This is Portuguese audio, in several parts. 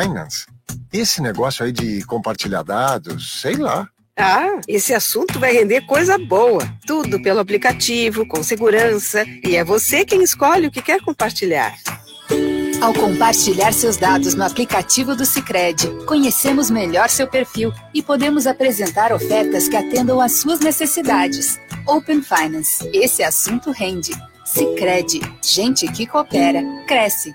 Finance? Esse negócio aí de compartilhar dados, sei lá. Ah, esse assunto vai render coisa boa. Tudo pelo aplicativo, com segurança. E é você quem escolhe o que quer compartilhar. Ao compartilhar seus dados no aplicativo do Sicredi, conhecemos melhor seu perfil e podemos apresentar ofertas que atendam às suas necessidades. Open Finance. Esse assunto rende. Sicredi. Gente que coopera cresce.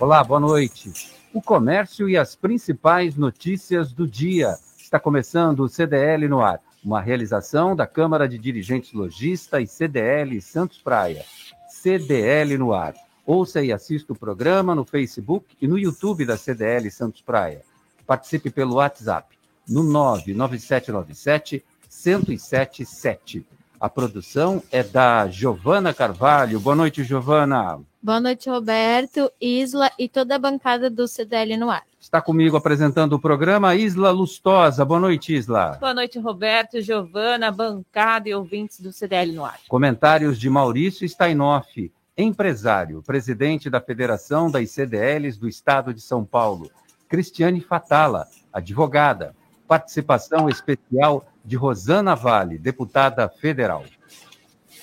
Olá, boa noite. O comércio e as principais notícias do dia. Está começando o CDL no ar, uma realização da Câmara de Dirigentes Logista e CDL Santos Praia. CDL no ar. Ouça e assista o programa no Facebook e no YouTube da CDL Santos Praia. Participe pelo WhatsApp no 99797 1077. A produção é da Giovana Carvalho. Boa noite, Giovana. Boa noite, Roberto, Isla e toda a bancada do CDL no ar. Está comigo apresentando o programa Isla Lustosa. Boa noite, Isla. Boa noite, Roberto, Giovana, bancada e ouvintes do CDL no ar. Comentários de Maurício Steinoff empresário, presidente da Federação das CDLs do Estado de São Paulo, Cristiane Fatala, advogada, participação especial de Rosana Vale, deputada federal.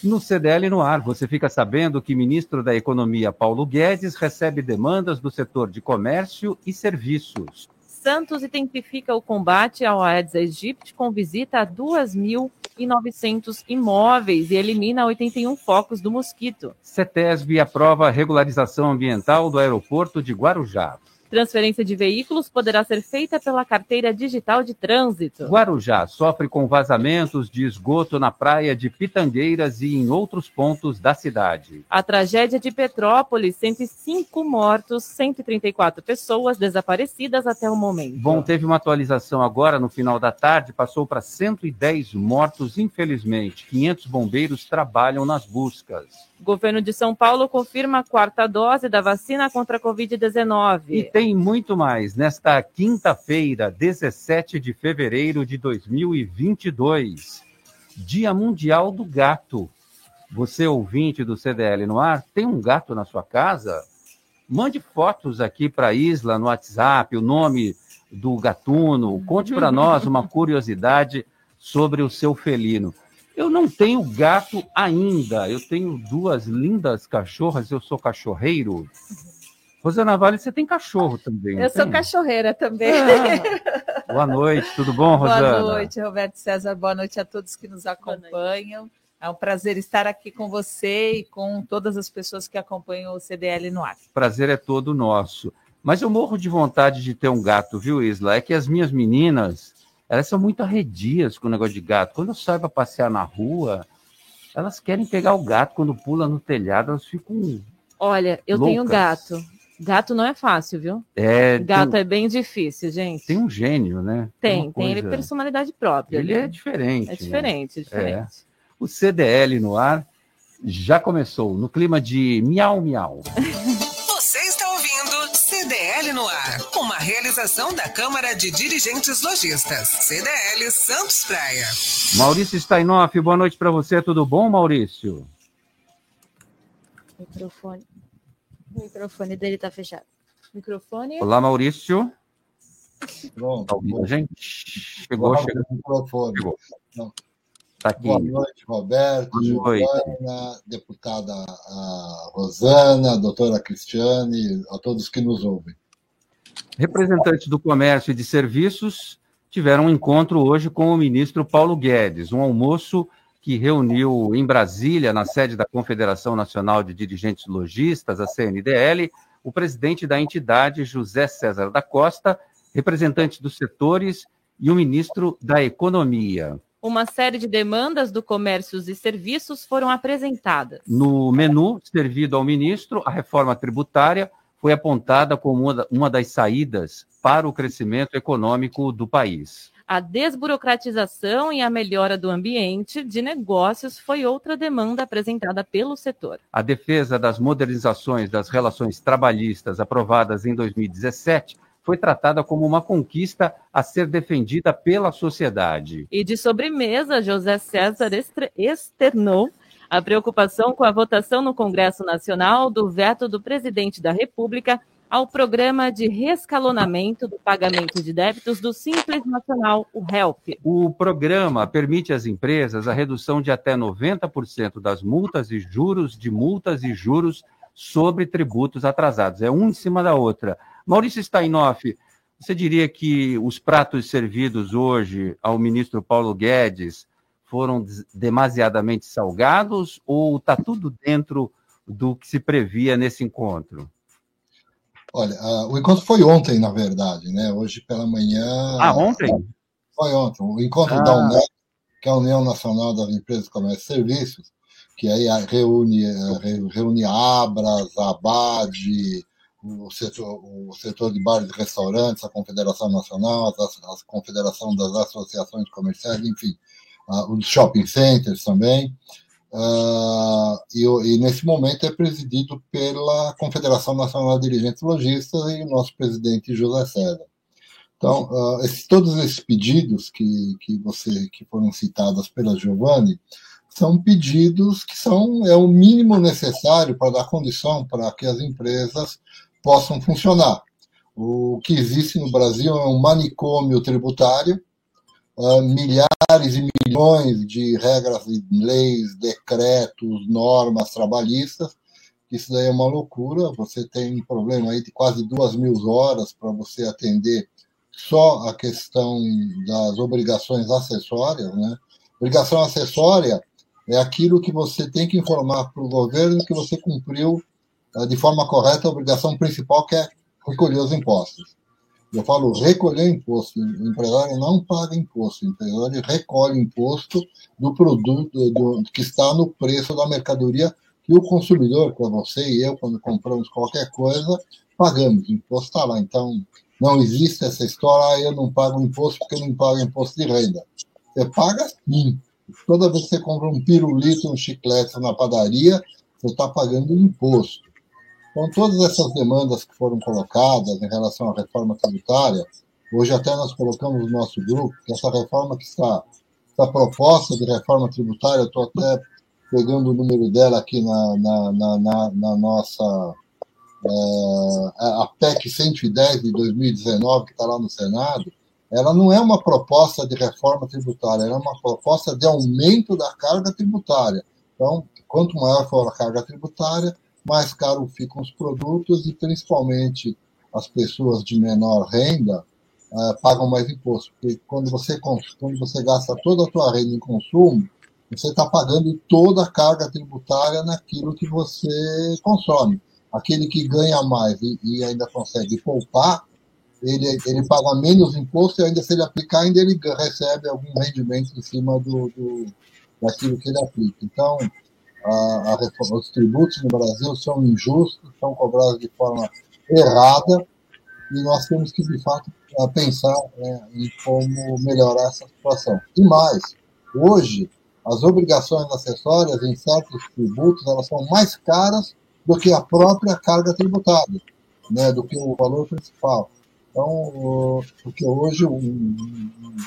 No CDL no ar, você fica sabendo que o ministro da Economia, Paulo Guedes, recebe demandas do setor de comércio e serviços. Santos intensifica o combate ao Aedes aegypti com visita a 2.900 imóveis e elimina 81 focos do mosquito. CETESB aprova a regularização ambiental do aeroporto de Guarujá. Transferência de veículos poderá ser feita pela carteira digital de trânsito. Guarujá sofre com vazamentos de esgoto na praia de Pitangueiras e em outros pontos da cidade. A tragédia de Petrópolis, 105 mortos, 134 pessoas desaparecidas até o momento. Bom, teve uma atualização agora no final da tarde, passou para 110 mortos, infelizmente. 500 bombeiros trabalham nas buscas. O governo de São Paulo confirma a quarta dose da vacina contra a Covid-19. E tem muito mais. Nesta quinta-feira, 17 de fevereiro de 2022, Dia Mundial do Gato. Você, ouvinte do CDL no ar, tem um gato na sua casa? Mande fotos aqui para a Isla no WhatsApp, o nome do gatuno. Conte para nós uma curiosidade sobre o seu felino. Eu não tenho gato ainda. Eu tenho duas lindas cachorras. Eu sou cachorreiro. Rosana Vale, você tem cachorro também. Eu sou tem? cachorreira também. Ah, boa noite, tudo bom, Rosana? Boa noite, Roberto César. Boa noite a todos que nos acompanham. É um prazer estar aqui com você e com todas as pessoas que acompanham o CDL no ar. Prazer é todo nosso. Mas eu morro de vontade de ter um gato, viu, Isla? É que as minhas meninas, elas são muito arredias com o negócio de gato. Quando eu saio para passear na rua, elas querem pegar o gato quando pula no telhado, elas ficam. Olha, eu Loucas. tenho gato. Gato não é fácil, viu? É, Gato tem, é bem difícil, gente. tem um gênio, né? Tem, uma tem ele coisa- personalidade própria. Ele né? é diferente. É né? diferente, é diferente. O CDL no ar já começou, no clima de miau realização da Câmara de Dirigentes Lojistas. CDL Santos Praia. Maurício Steinoff, boa noite para você, tudo bom, Maurício? Microfone. O microfone dele tá fechado. Microfone. Olá, Maurício. Pronto. Tá gente? Chegou, chegou. o microfone. Chegou. Não. Tá aqui. Boa noite, Roberto, Boa noite. Giovana, deputada a Rosana, a doutora Cristiane, a todos que nos ouvem. Representantes do comércio e de serviços tiveram um encontro hoje com o ministro Paulo Guedes, um almoço que reuniu em Brasília, na sede da Confederação Nacional de Dirigentes Logistas, a CNDL, o presidente da entidade, José César da Costa, representantes dos setores e o ministro da Economia. Uma série de demandas do comércio e serviços foram apresentadas. No menu servido ao ministro, a reforma tributária foi apontada como uma das saídas para o crescimento econômico do país. A desburocratização e a melhora do ambiente de negócios foi outra demanda apresentada pelo setor. A defesa das modernizações das relações trabalhistas aprovadas em 2017 foi tratada como uma conquista a ser defendida pela sociedade. E de sobremesa, José César externou a preocupação com a votação no Congresso Nacional do veto do presidente da República ao programa de rescalonamento do pagamento de débitos do Simples Nacional, o HELP. O programa permite às empresas a redução de até 90% das multas e juros de multas e juros sobre tributos atrasados. É um em cima da outra. Maurício Steinoff, você diria que os pratos servidos hoje ao ministro Paulo Guedes foram demasiadamente salgados ou está tudo dentro do que se previa nesse encontro? Olha, o encontro foi ontem, na verdade, né? Hoje pela manhã. Ah, ontem? Foi ontem. O encontro ah. da UNEP, que é a União Nacional das Empresas de Comércio e Serviços, que aí reúne, reúne a Abras, a ABAD, o setor, o setor de bares e restaurantes, a Confederação Nacional, a, a Confederação das Associações Comerciais, enfim, uh, os shopping centers também. Uh, e, e, nesse momento é presidido pela Confederação Nacional de Dirigentes Logistas e o nosso presidente José César. Então, uh, esse, todos esses pedidos que, que, você, que foram citados pela Giovanni são pedidos que são é o mínimo necessário para dar condição para que as empresas possam funcionar. O que existe no Brasil é um manicômio tributário, uh, milhares e milhões de regras, leis, decretos, normas trabalhistas. Isso daí é uma loucura. Você tem um problema aí de quase duas mil horas para você atender só a questão das obrigações acessórias, né? Obrigação acessória é aquilo que você tem que informar para o governo que você cumpriu uh, de forma correta a obrigação principal, que é recolher os impostos. Eu falo recolher imposto. O empresário não paga imposto. O empresário recolhe imposto do produto do, que está no preço da mercadoria que o consumidor, é você e eu, quando compramos qualquer coisa, pagamos. O imposto está lá. Então, não existe essa história, ah, eu não pago imposto porque eu não pago imposto de renda. Você paga sim. Toda vez que você compra um pirulito, um chiclete na padaria, você está pagando imposto. Então, todas essas demandas que foram colocadas em relação à reforma tributária, hoje até nós colocamos no nosso grupo que essa reforma que está, essa proposta de reforma tributária, eu estou até pegando o número dela aqui na, na, na, na, na nossa é, a PEC 110 de 2019, que está lá no Senado, ela não é uma proposta de reforma tributária, ela é uma proposta de aumento da carga tributária. Então, quanto maior for a carga tributária, mais caro ficam os produtos e, principalmente, as pessoas de menor renda uh, pagam mais imposto. Porque quando você, quando você gasta toda a sua renda em consumo, você está pagando toda a carga tributária naquilo que você consome. Aquele que ganha mais e, e ainda consegue poupar, ele, ele paga menos imposto e ainda se ele aplicar, ainda ele recebe algum rendimento em cima do, do daquilo que ele aplica. Então, a, a os tributos no Brasil são injustos, são cobrados de forma errada, e nós temos que, de fato, pensar né, em como melhorar essa situação. E mais, hoje, as obrigações acessórias em certos tributos elas são mais caras do que a própria carga tributária, né, do que o valor principal. Então, porque hoje um,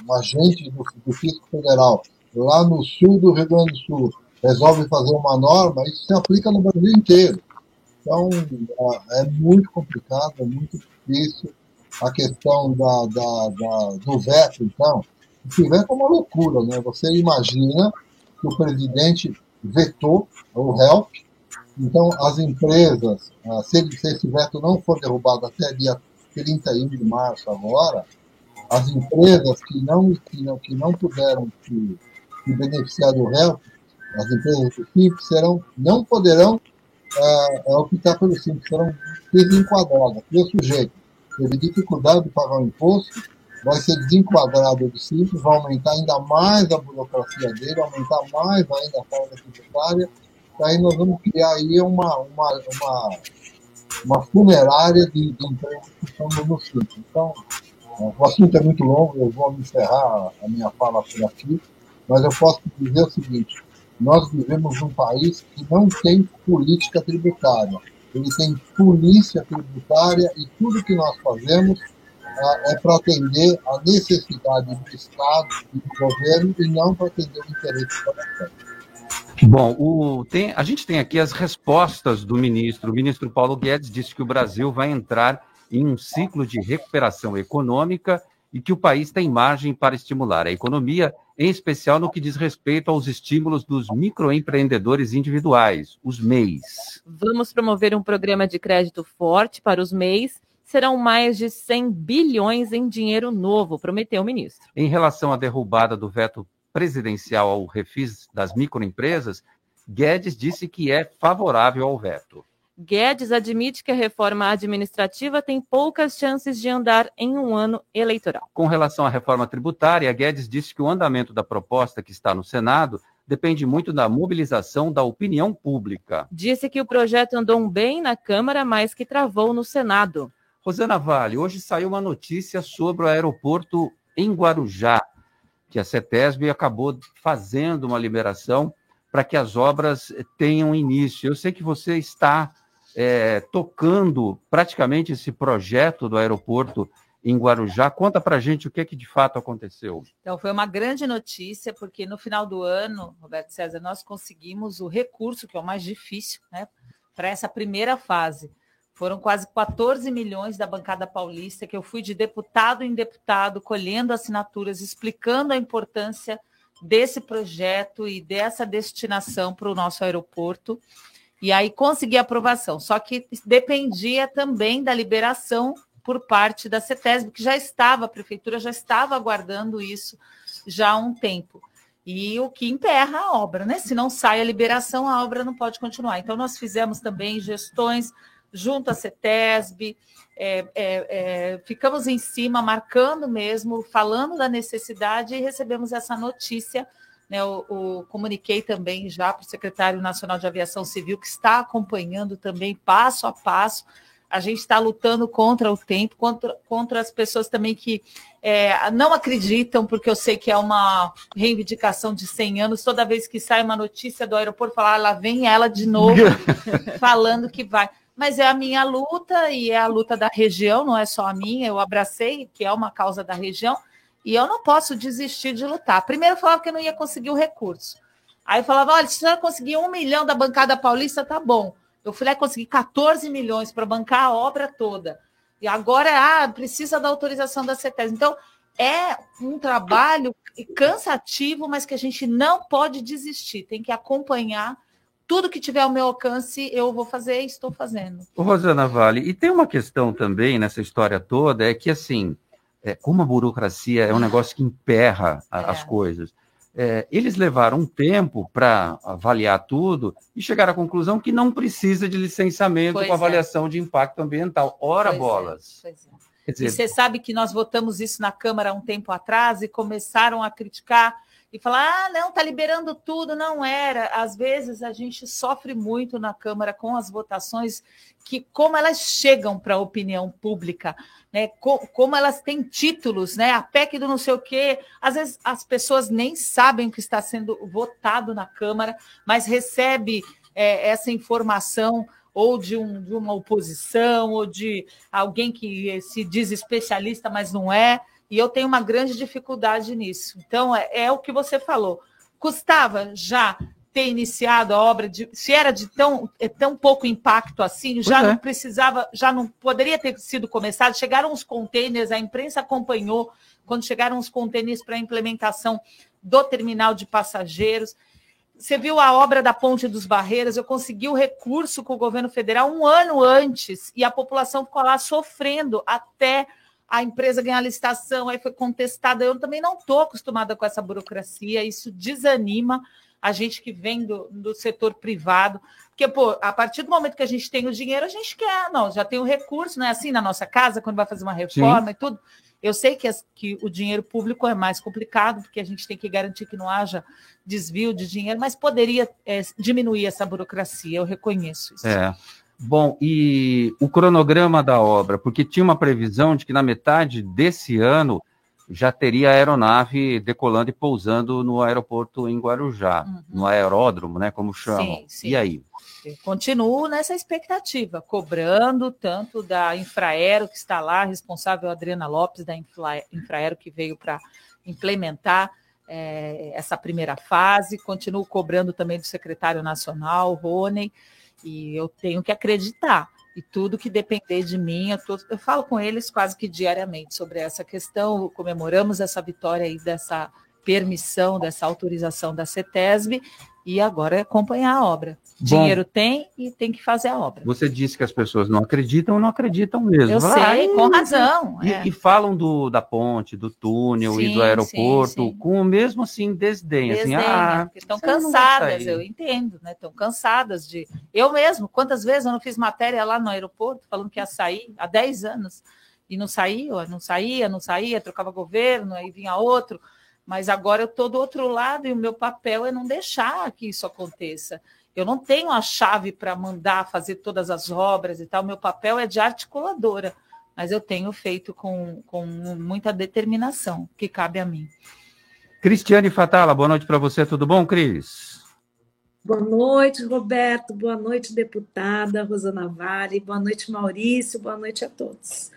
um agente do, do Fisco Federal, lá no sul do Rio Grande do Sul, resolve fazer uma norma, isso se aplica no Brasil inteiro. Então, é muito complicado, é muito difícil. A questão da, da, da do veto, então, esse veto é uma loucura, né? Você imagina que o presidente vetou o HELP, então as empresas, se esse veto não for derrubado até dia 31 de março agora, as empresas que não, que não, que não puderam se, se beneficiar do réu, as empresas do simples serão, não poderão é, optar pelo simples, serão desenquadradas. E o sujeito teve dificuldade de pagar o imposto, vai ser desenquadrado do simples, vai aumentar ainda mais a burocracia dele, aumentar mais ainda a carga tributária, aí nós vamos criar aí uma, uma, uma, uma funerária de, de empresas que estão no simples. Então, o assunto é muito longo, eu vou encerrar a minha fala por aqui, mas eu posso dizer o seguinte: nós vivemos num país que não tem política tributária. Ele tem polícia tributária e tudo que nós fazemos é, é para atender a necessidade do Estado e do governo e não para atender o interesse da nação. Bom, o, tem, a gente tem aqui as respostas do ministro. O ministro Paulo Guedes disse que o Brasil vai entrar em um ciclo de recuperação econômica e que o país tem margem para estimular a economia, em especial no que diz respeito aos estímulos dos microempreendedores individuais, os MEIs. Vamos promover um programa de crédito forte para os MEIs. Serão mais de 100 bilhões em dinheiro novo, prometeu o ministro. Em relação à derrubada do veto presidencial ao refis das microempresas, Guedes disse que é favorável ao veto. Guedes admite que a reforma administrativa tem poucas chances de andar em um ano eleitoral. Com relação à reforma tributária, Guedes disse que o andamento da proposta que está no Senado depende muito da mobilização da opinião pública. Disse que o projeto andou bem na Câmara, mas que travou no Senado. Rosana Vale, hoje saiu uma notícia sobre o aeroporto em Guarujá, que a CETESB acabou fazendo uma liberação para que as obras tenham início. Eu sei que você está é, tocando praticamente esse projeto do aeroporto em Guarujá. Conta para gente o que, é que de fato aconteceu. Então, foi uma grande notícia, porque no final do ano, Roberto César, nós conseguimos o recurso, que é o mais difícil, né, para essa primeira fase. Foram quase 14 milhões da bancada paulista, que eu fui de deputado em deputado, colhendo assinaturas, explicando a importância desse projeto e dessa destinação para o nosso aeroporto e aí consegui aprovação. Só que dependia também da liberação por parte da CETESB, que já estava, a prefeitura já estava aguardando isso já há um tempo. E o que emperra a obra, né? Se não sai a liberação, a obra não pode continuar. Então, nós fizemos também gestões junto à CETESB, é, é, é, ficamos em cima, marcando mesmo, falando da necessidade e recebemos essa notícia né, o, o, comuniquei também já para o secretário nacional de aviação civil, que está acompanhando também passo a passo. A gente está lutando contra o tempo, contra, contra as pessoas também que é, não acreditam, porque eu sei que é uma reivindicação de 100 anos. Toda vez que sai uma notícia do aeroporto, falar, ah, lá vem ela de novo, falando que vai mas é a minha luta e é a luta da região, não é só a minha. Eu abracei, que é uma causa da região, e eu não posso desistir de lutar. Primeiro falava que eu não ia conseguir o recurso. Aí falava: olha, se você conseguir um milhão da bancada paulista, tá bom. Eu fui lá e consegui 14 milhões para bancar a obra toda. E agora ah, precisa da autorização da CETES. Então, é um trabalho cansativo, mas que a gente não pode desistir. Tem que acompanhar tudo que tiver ao meu alcance, eu vou fazer e estou fazendo. Rosana Vale, e tem uma questão também nessa história toda, é que assim, é, como a burocracia é um negócio que emperra é. as coisas. É, eles levaram um tempo para avaliar tudo e chegaram à conclusão que não precisa de licenciamento pois com é. avaliação de impacto ambiental. Ora pois é, bolas. Dizer, e você sabe que nós votamos isso na Câmara há um tempo atrás e começaram a criticar e falar: ah, não, está liberando tudo. Não era. Às vezes a gente sofre muito na Câmara com as votações, que como elas chegam para a opinião pública, né? como elas têm títulos, né? A PEC do não sei o quê. Às vezes as pessoas nem sabem o que está sendo votado na Câmara, mas recebe é, essa informação ou de, um, de uma oposição, ou de alguém que se diz especialista, mas não é. E eu tenho uma grande dificuldade nisso. Então, é, é o que você falou. Custava já ter iniciado a obra, de, se era de tão, é tão pouco impacto assim, já não precisava, já não poderia ter sido começado. Chegaram os containers, a imprensa acompanhou quando chegaram os containers para a implementação do terminal de passageiros. Você viu a obra da Ponte dos Barreiras? Eu consegui o recurso com o governo federal um ano antes e a população ficou lá sofrendo até a empresa ganhar a licitação, aí foi contestada. Eu também não estou acostumada com essa burocracia, isso desanima a gente que vem do, do setor privado. Porque, pô, a partir do momento que a gente tem o dinheiro, a gente quer, não, já tem o recurso, não é assim na nossa casa, quando vai fazer uma reforma Sim. e tudo. Eu sei que, as, que o dinheiro público é mais complicado, porque a gente tem que garantir que não haja desvio de dinheiro, mas poderia é, diminuir essa burocracia, eu reconheço isso. É. Bom, e o cronograma da obra, porque tinha uma previsão de que na metade desse ano já teria a aeronave decolando e pousando no aeroporto em Guarujá, uhum. no aeródromo, né, como chamam. Sim, sim. E aí? Continuo nessa expectativa, cobrando tanto da Infraero, que está lá, responsável Adriana Lopes, da Infraero, que veio para implementar é, essa primeira fase, continuo cobrando também do secretário nacional, Rony, e eu tenho que acreditar. E tudo que depender de mim, eu, tô, eu, falo com eles quase que diariamente sobre essa questão, comemoramos essa vitória aí dessa permissão, dessa autorização da CETESB, e agora é acompanhar a obra. Bom, Dinheiro tem e tem que fazer a obra. Você disse que as pessoas não acreditam, não acreditam mesmo. Eu sei, com razão. E, é. e, falam do, da ponte, do túnel sim, e do aeroporto sim, sim. com o mesmo assim desdém. Desdém assim, ah, estão cansadas, eu entendo, né? Estão cansadas de. Eu mesmo, quantas vezes eu não fiz matéria lá no aeroporto falando que ia sair há 10 anos e não saía, não saía, não saía, trocava governo, aí vinha outro mas agora eu estou do outro lado e o meu papel é não deixar que isso aconteça. Eu não tenho a chave para mandar fazer todas as obras e tal, meu papel é de articuladora, mas eu tenho feito com, com muita determinação, que cabe a mim. Cristiane Fatala, boa noite para você, tudo bom, Cris? Boa noite, Roberto, boa noite, deputada Rosana Vale, boa noite, Maurício, boa noite a todos.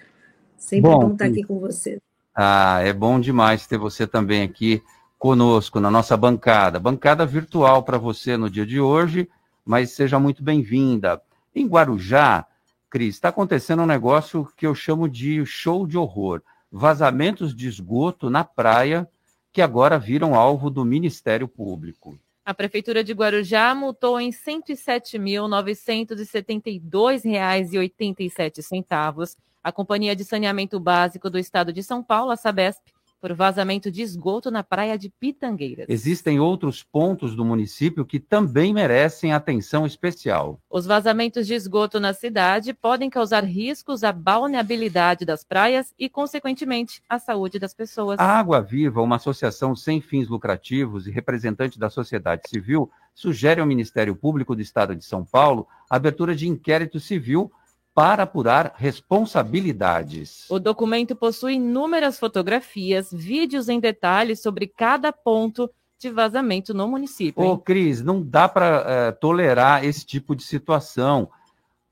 Sempre bom, bom estar aqui com vocês. Ah, é bom demais ter você também aqui conosco na nossa bancada. Bancada virtual para você no dia de hoje, mas seja muito bem-vinda. Em Guarujá, Cris, está acontecendo um negócio que eu chamo de show de horror. Vazamentos de esgoto na praia que agora viram alvo do Ministério Público. A Prefeitura de Guarujá multou em R$ 107.972,87 a Companhia de Saneamento Básico do Estado de São Paulo, a Sabesp, por vazamento de esgoto na praia de Pitangueiras. Existem outros pontos do município que também merecem atenção especial. Os vazamentos de esgoto na cidade podem causar riscos à balneabilidade das praias e, consequentemente, à saúde das pessoas. A Água Viva, uma associação sem fins lucrativos e representante da sociedade civil, sugere ao Ministério Público do Estado de São Paulo a abertura de inquérito civil para apurar responsabilidades. O documento possui inúmeras fotografias, vídeos em detalhes sobre cada ponto de vazamento no município. Ô, Cris, não dá para é, tolerar esse tipo de situação.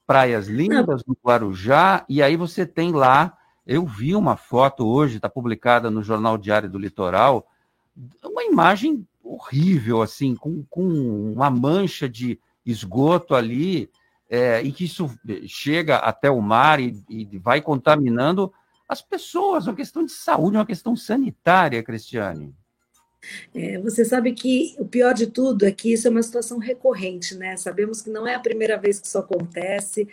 Praias lindas no Guarujá, e aí você tem lá, eu vi uma foto hoje, está publicada no Jornal Diário do Litoral, uma imagem horrível, assim, com, com uma mancha de esgoto ali, é, e que isso chega até o mar e, e vai contaminando as pessoas, uma questão de saúde, uma questão sanitária, Cristiane. É, você sabe que o pior de tudo é que isso é uma situação recorrente, né? Sabemos que não é a primeira vez que isso acontece,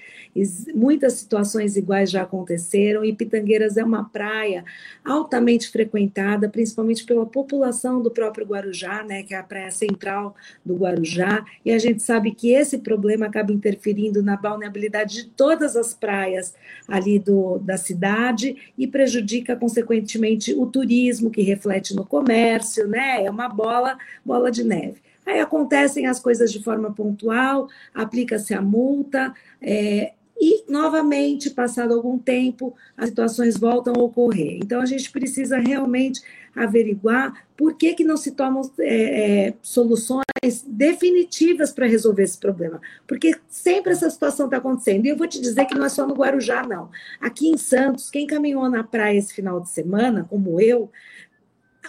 muitas situações iguais já aconteceram, e Pitangueiras é uma praia altamente frequentada, principalmente pela população do próprio Guarujá, né? Que é a praia central do Guarujá, e a gente sabe que esse problema acaba interferindo na balneabilidade de todas as praias ali do, da cidade e prejudica, consequentemente, o turismo, que reflete no comércio, né? Né? É uma bola, bola de neve. Aí acontecem as coisas de forma pontual, aplica-se a multa, é, e novamente, passado algum tempo, as situações voltam a ocorrer. Então, a gente precisa realmente averiguar por que, que não se tomam é, é, soluções definitivas para resolver esse problema. Porque sempre essa situação está acontecendo. E eu vou te dizer que não é só no Guarujá, não. Aqui em Santos, quem caminhou na praia esse final de semana, como eu,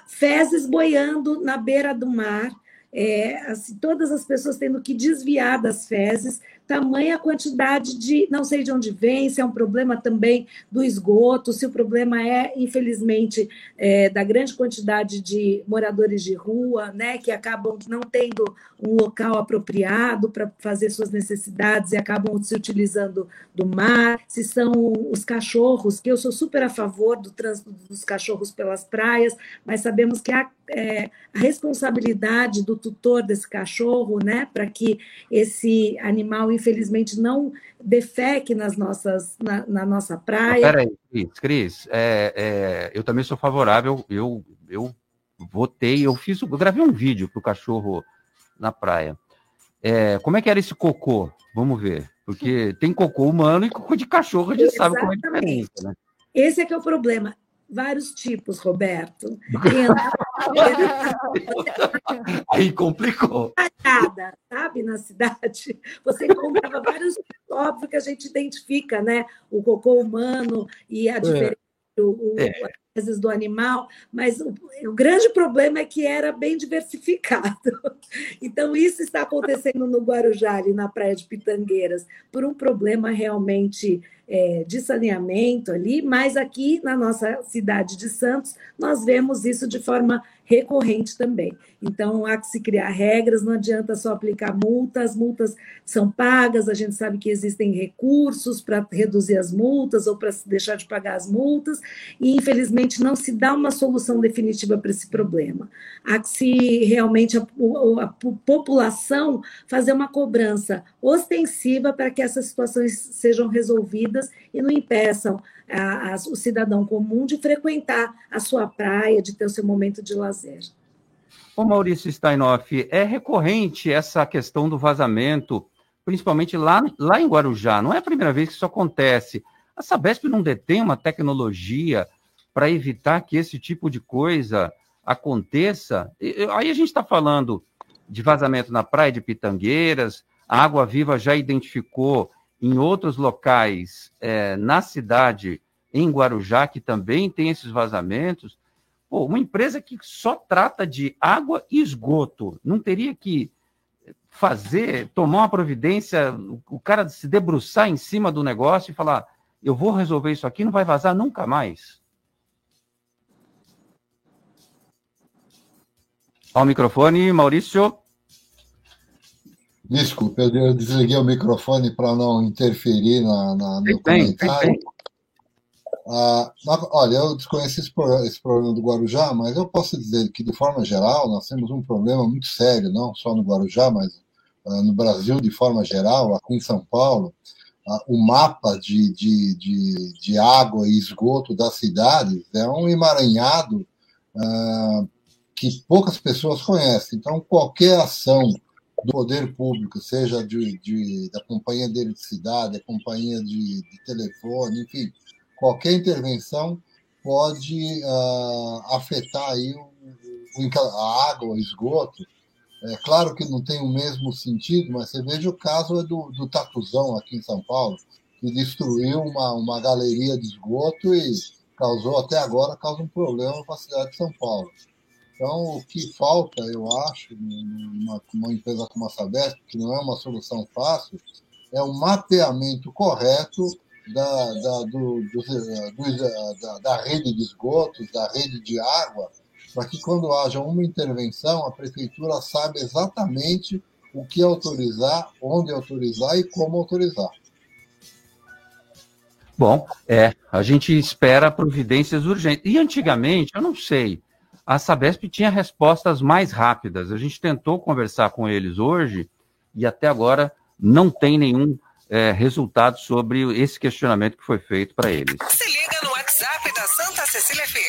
fezes boiando na beira do mar, é, assim, todas as pessoas tendo que desviar das fezes, tamanha quantidade de, não sei de onde vem, se é um problema também do esgoto, se o problema é, infelizmente, é, da grande quantidade de moradores de rua, né, que acabam não tendo um local apropriado para fazer suas necessidades e acabam se utilizando do mar, se são os cachorros, que eu sou super a favor do trânsito dos cachorros pelas praias, mas sabemos que a, é, a responsabilidade do tutor desse cachorro, né, para que esse animal infelizmente, não defeque nas nossas, na, na nossa praia. Peraí, Cris, Cris é, é, eu também sou favorável, eu, eu votei, eu fiz, eu gravei um vídeo para o cachorro na praia. É, como é que era esse cocô? Vamos ver. Porque tem cocô humano e cocô de cachorro, a gente Exatamente. sabe como é a diferença, né? Esse é que é o problema vários tipos, Roberto. Aí complicou. Nada, sabe, na cidade, você encontrava vários tipos, óbvio que a gente identifica, né, o cocô humano e a é. diferença, é. o, é. Vezes do animal, mas o, o, grande problema é que era bem diversificado. Então, isso está acontecendo no Guarujá, ali na Praia de Pitangueiras, por um problema realmente é, de saneamento ali, mas aqui na nossa cidade de Santos, nós vemos isso de forma recorrente também. Então, há que se criar regras, não adianta só aplicar multas, as multas são pagas, a gente sabe que existem recursos para reduzir as multas ou para deixar de pagar as multas, e infelizmente não se dá uma solução definitiva para esse problema. Há que se realmente a, a, a população fazer uma cobrança ostensiva para que essas situações sejam resolvidas e não impeçam a, o cidadão comum de frequentar a sua praia, de ter o seu momento de lazer. Ô Maurício Steinoff, é recorrente essa questão do vazamento, principalmente lá, lá em Guarujá. Não é a primeira vez que isso acontece. A Sabesp não detém uma tecnologia para evitar que esse tipo de coisa aconteça? Aí a gente está falando de vazamento na praia de Pitangueiras, a Água Viva já identificou em outros locais é, na cidade, em Guarujá, que também tem esses vazamentos. Pô, uma empresa que só trata de água e esgoto, não teria que fazer, tomar uma providência, o cara se debruçar em cima do negócio e falar: eu vou resolver isso aqui, não vai vazar nunca mais. Ao microfone, Maurício. Desculpe, eu desliguei o microfone para não interferir na, na no bem, comentário. Ah, olha, eu desconheci esse, esse, problema do Guarujá, mas eu posso dizer que, de forma geral, nós temos um problema muito sério, não só no Guarujá, mas ah, no Brasil de forma geral, aqui em São Paulo. Ah, o mapa de, de, de, de, água e esgoto das cidades é um emaranhado ah, que poucas pessoas conhecem. Então, qualquer ação do poder público, seja de, de, da companhia de eletricidade, da companhia de, de telefone, enfim, qualquer intervenção pode uh, afetar aí o, o, a água, o esgoto. É claro que não tem o mesmo sentido, mas você veja o caso do, do Tatuzão aqui em São Paulo, que destruiu uma, uma galeria de esgoto e causou até agora causa um problema para a cidade de São Paulo. Então, o que falta, eu acho, numa, numa empresa como a Sabesp, que não é uma solução fácil, é um mapeamento correto da, da, do, do, da, da rede de esgotos, da rede de água, para que quando haja uma intervenção, a prefeitura saiba exatamente o que autorizar, onde autorizar e como autorizar. Bom, é, a gente espera providências urgentes. E antigamente, eu não sei, a Sabesp tinha respostas mais rápidas. A gente tentou conversar com eles hoje e até agora não tem nenhum é, resultado sobre esse questionamento que foi feito para eles. Se liga no WhatsApp da Santa Cecília FM.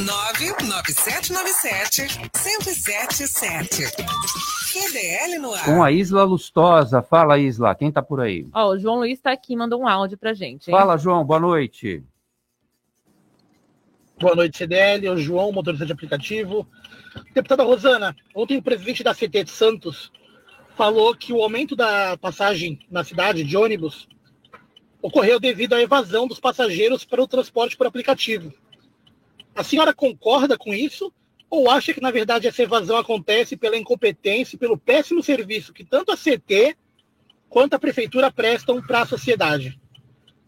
99797-1077. QDL no ar. Com a Isla Lustosa. Fala, Isla. Quem está por aí? Ó, o João Luiz está aqui, mandou um áudio para gente. Hein? Fala, João. Boa noite. Boa noite, CDL. O João, motorista de aplicativo. Deputada Rosana, ontem o presidente da CT de Santos falou que o aumento da passagem na cidade de ônibus ocorreu devido à evasão dos passageiros para o transporte por aplicativo. A senhora concorda com isso Ou acha que, na verdade, essa evasão acontece pela incompetência e pelo péssimo serviço que tanto a CT quanto a prefeitura prestam para a sociedade?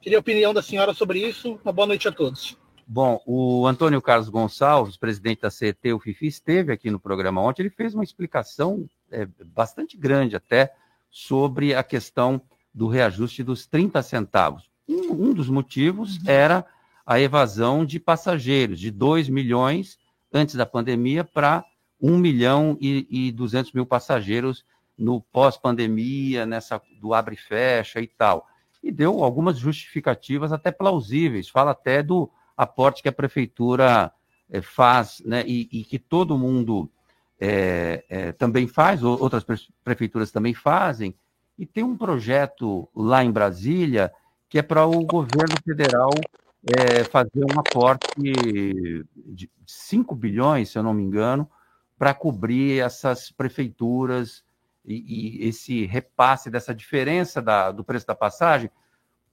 Queria a opinião da senhora sobre isso. Uma boa noite a todos. Bom, o Antônio Carlos Gonçalves, presidente da CET, o FIFI, esteve aqui no programa ontem. Ele fez uma explicação é, bastante grande até sobre a questão do reajuste dos 30 centavos. Um, um dos motivos uhum. era a evasão de passageiros, de 2 milhões antes da pandemia para 1 milhão e, e 200 mil passageiros no pós-pandemia, nessa do abre e fecha e tal. E deu algumas justificativas até plausíveis, fala até do aporte que a prefeitura é, faz, né, e, e, que todo mundo é, é, também faz, outras prefeituras também fazem, e tem um projeto lá em Brasília que é para o governo federal é, fazer um aporte de 5 bilhões, se eu não me engano, para cobrir essas prefeituras e, e, esse repasse dessa diferença da, do preço da passagem,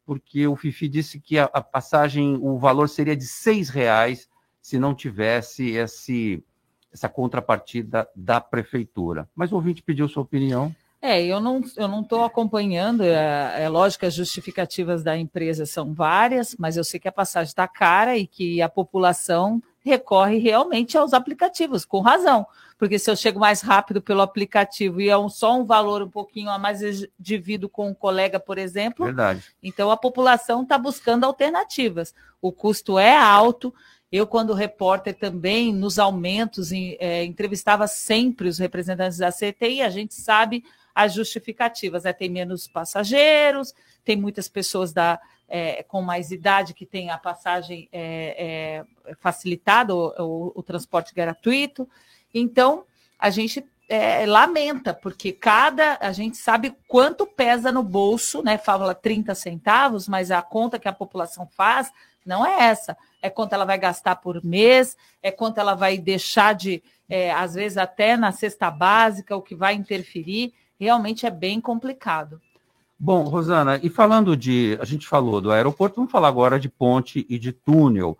porque o Fifi disse que a, a passagem, o valor seria de seis reais se não tivesse esse, essa contrapartida da prefeitura. Mas o ouvinte pediu sua opinião. É, eu não eu não estou acompanhando. É, é lógico que as justificativas da empresa são várias, mas eu sei que a passagem está cara e que a população recorre realmente aos aplicativos, com razão. Porque se eu chego mais rápido pelo aplicativo e é um, só um valor um pouquinho a mais divido com um colega, por exemplo, Verdade. então a população está buscando alternativas. O custo é alto. Eu, quando repórter, também nos aumentos, é, entrevistava sempre os representantes da CT e a gente sabe as justificativas. Né? Tem menos passageiros, tem muitas pessoas da, é, com mais idade que têm a passagem é, é, facilitada, o, transporte gratuito. Então, a gente é, lamenta, porque cada. A gente sabe quanto pesa no bolso, né? Fala 30 centavos, mas a conta que a população faz não é essa. É quanto ela vai gastar por mês, é quanto ela vai deixar de, é, às vezes, até na cesta básica, o que vai interferir realmente é bem complicado. Bom, Rosana, e falando de. A gente falou do aeroporto, vamos falar agora de ponte e de túnel,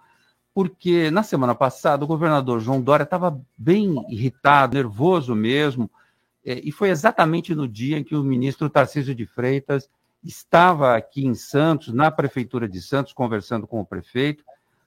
porque na semana passada o governador João Dória estava bem irritado, nervoso mesmo, é, e foi exatamente no dia em que o ministro Tarcísio de Freitas estava aqui em Santos, na prefeitura de Santos, conversando com o prefeito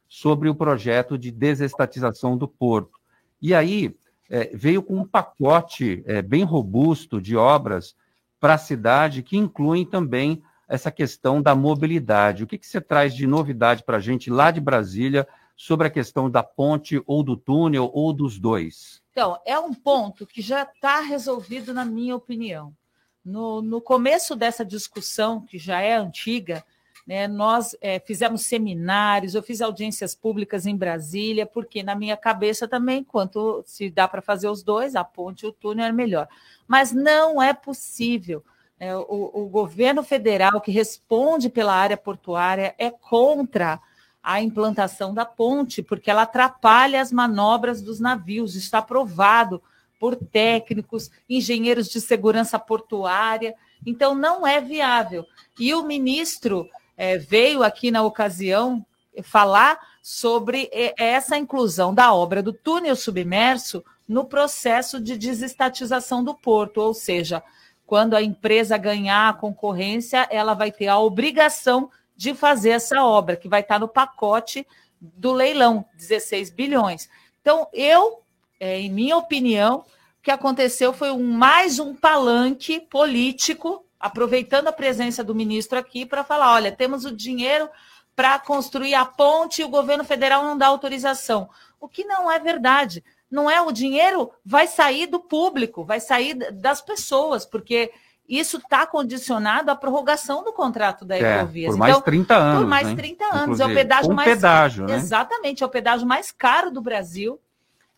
sobre o projeto de desestatização do porto. E aí é, veio com um pacote é, bem robusto de obras para a cidade, que incluem também essa questão da mobilidade. O que, que você traz de novidade para a gente lá de Brasília sobre a questão da ponte ou do túnel ou dos dois? Então, é um ponto que já está resolvido, na minha opinião. No, no começo dessa discussão, que já é antiga, né? Nós é, fizemos seminários, eu fiz audiências públicas em Brasília, porque na minha cabeça também, enquanto se dá para fazer os dois, a ponte e o túnel é melhor. Mas não é possível. É, o, o governo federal, que responde pela área portuária, é contra a implantação da ponte, porque ela atrapalha as manobras dos navios, está provado por técnicos, engenheiros de segurança portuária, então não é viável. E o ministro é, veio aqui na ocasião falar sobre essa inclusão da obra do túnel submerso no processo de desestatização do porto, ou seja, quando a empresa ganhar a concorrência, ela vai ter a obrigação de fazer essa obra, que vai estar no pacote do leilão, 16 bilhões. Então, eu, é, em minha opinião, o que aconteceu foi um, mais um palanque político aproveitando a presença do ministro aqui para falar: olha, temos o dinheiro para construir a ponte e o governo federal não dá autorização. O que não é verdade. Não é o dinheiro vai sair do público, vai sair das pessoas, porque isso está condicionado à prorrogação do contrato da é, Por mais então, 30 anos. Por mais né? 30 anos. Inclusive, é o pedágio um mais pedágio, né? Exatamente, é o pedágio mais caro do Brasil.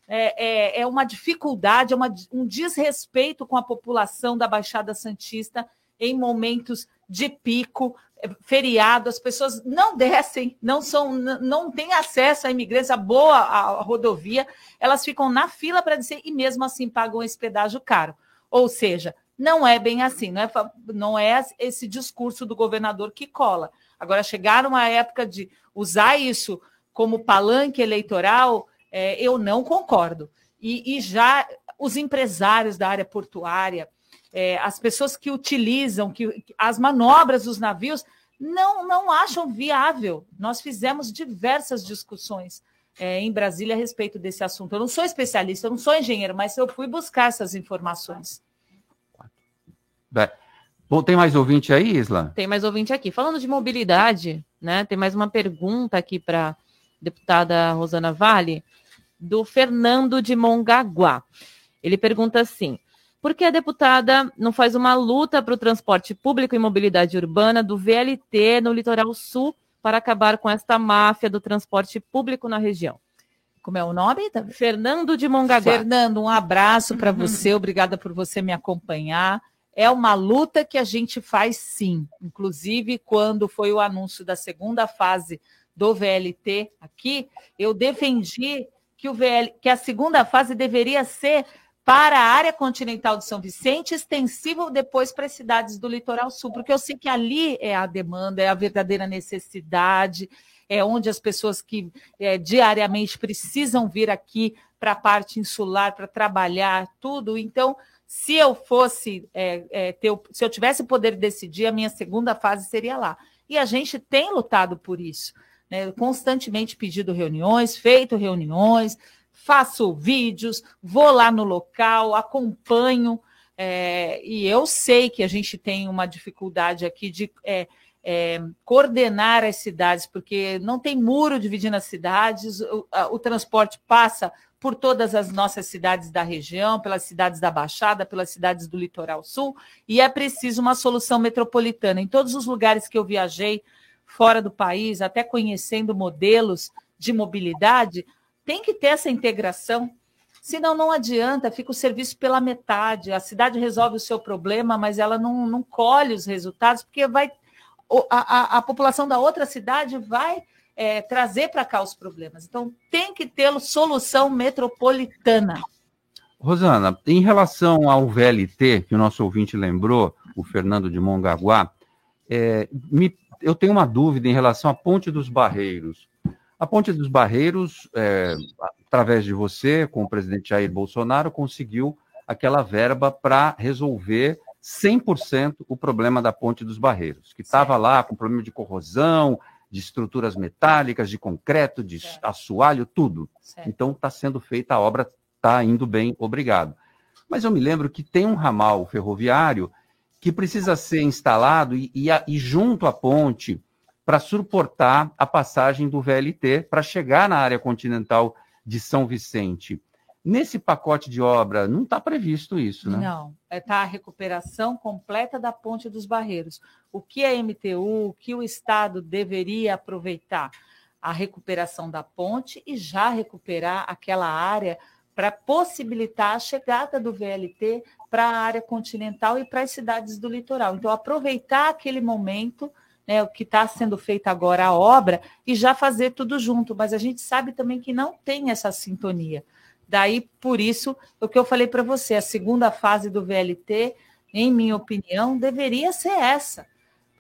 É, é, é uma dificuldade, é uma, um desrespeito com a população da Baixada Santista em momentos de pico, eh, feriado, as pessoas não descem, não são, não têm acesso à imigrância boa à rodovia, elas ficam na fila para descer e mesmo assim pagam esse pedágio caro. Ou seja, não é bem assim, não é, não é esse discurso do governador que cola. Agora, chegar uma época de usar isso como palanque eleitoral, é, eu não concordo. e, e já os empresários da área portuária, é, as pessoas que utilizam que, as manobras dos navios, não, não acham viável. Nós fizemos diversas discussões é, em Brasília a respeito desse assunto. Eu não sou especialista, eu não sou engenheiro, mas eu fui buscar essas informações. Bom, tem mais ouvinte aí, Isla? Tem mais ouvinte aqui. Falando de mobilidade, né? Tem mais uma pergunta aqui para a deputada Rosana Vale, do Fernando de Mongaguá. Ele pergunta assim: por que a deputada não faz uma luta para o transporte público e mobilidade urbana do VLT no litoral sul para acabar com esta máfia do transporte público na região? Como é o nome? Fernando de Mongaguá. Fernando, um abraço para você, obrigada por você me acompanhar. É uma luta que a gente faz sim. Inclusive, quando foi o anúncio da segunda fase do VLT aqui, eu defendi que, o VL, que a segunda fase deveria ser para a área continental de São Vicente, extensível depois para as cidades do litoral sul, porque eu sei que ali é a demanda, é a verdadeira necessidade, é onde as pessoas que é, diariamente precisam vir aqui para a parte insular, para trabalhar, tudo. Então, se eu fosse é, é, ter, se eu tivesse o poder de decidir, a minha segunda fase seria lá. E a gente tem lutado por isso, né? constantemente pedido reuniões, feito reuniões, faço vídeos, vou lá no local, acompanho. É, e eu sei que a gente tem uma dificuldade aqui de é, é, coordenar as cidades, porque não tem muro dividindo as cidades, o, a, o transporte passa por todas as nossas cidades da região, pelas cidades da Baixada, pelas cidades do Litoral Sul, e é preciso uma solução metropolitana. Em todos os lugares que eu viajei fora do país, até conhecendo modelos de mobilidade, tem que ter essa integração. Senão não adianta, fica o serviço pela metade. A cidade resolve o seu problema, mas ela não, não colhe os resultados, porque vai a, a, a população da outra cidade vai é, trazer para cá os problemas. Então, tem que ter solução metropolitana. Rosana, em relação ao VLT, que o nosso ouvinte lembrou, o Fernando de Mongaguá, é, me, eu tenho uma dúvida em relação à Ponte dos Barreiros. A Ponte dos Barreiros, é, através de você, com o presidente Jair Bolsonaro, conseguiu aquela verba para resolver 100% o problema da Ponte dos Barreiros, que estava lá com problema de corrosão, de estruturas metálicas, de concreto, de certo. assoalho, tudo. Certo. Então está sendo feita a obra, está indo bem, obrigado. Mas eu me lembro que tem um ramal ferroviário que precisa ser instalado e, e, e junto à ponte para suportar a passagem do VLT para chegar na área continental de São Vicente. Nesse pacote de obra, não está previsto isso, né? Não, está é, a recuperação completa da Ponte dos Barreiros. O que a MTU, o que o Estado deveria aproveitar? A recuperação da ponte e já recuperar aquela área para possibilitar a chegada do VLT para a área continental e para as cidades do litoral. Então, aproveitar aquele momento, né, o que está sendo feito agora, a obra, e já fazer tudo junto. Mas a gente sabe também que não tem essa sintonia. Daí, por isso, o que eu falei para você, a segunda fase do VLT, em minha opinião, deveria ser essa.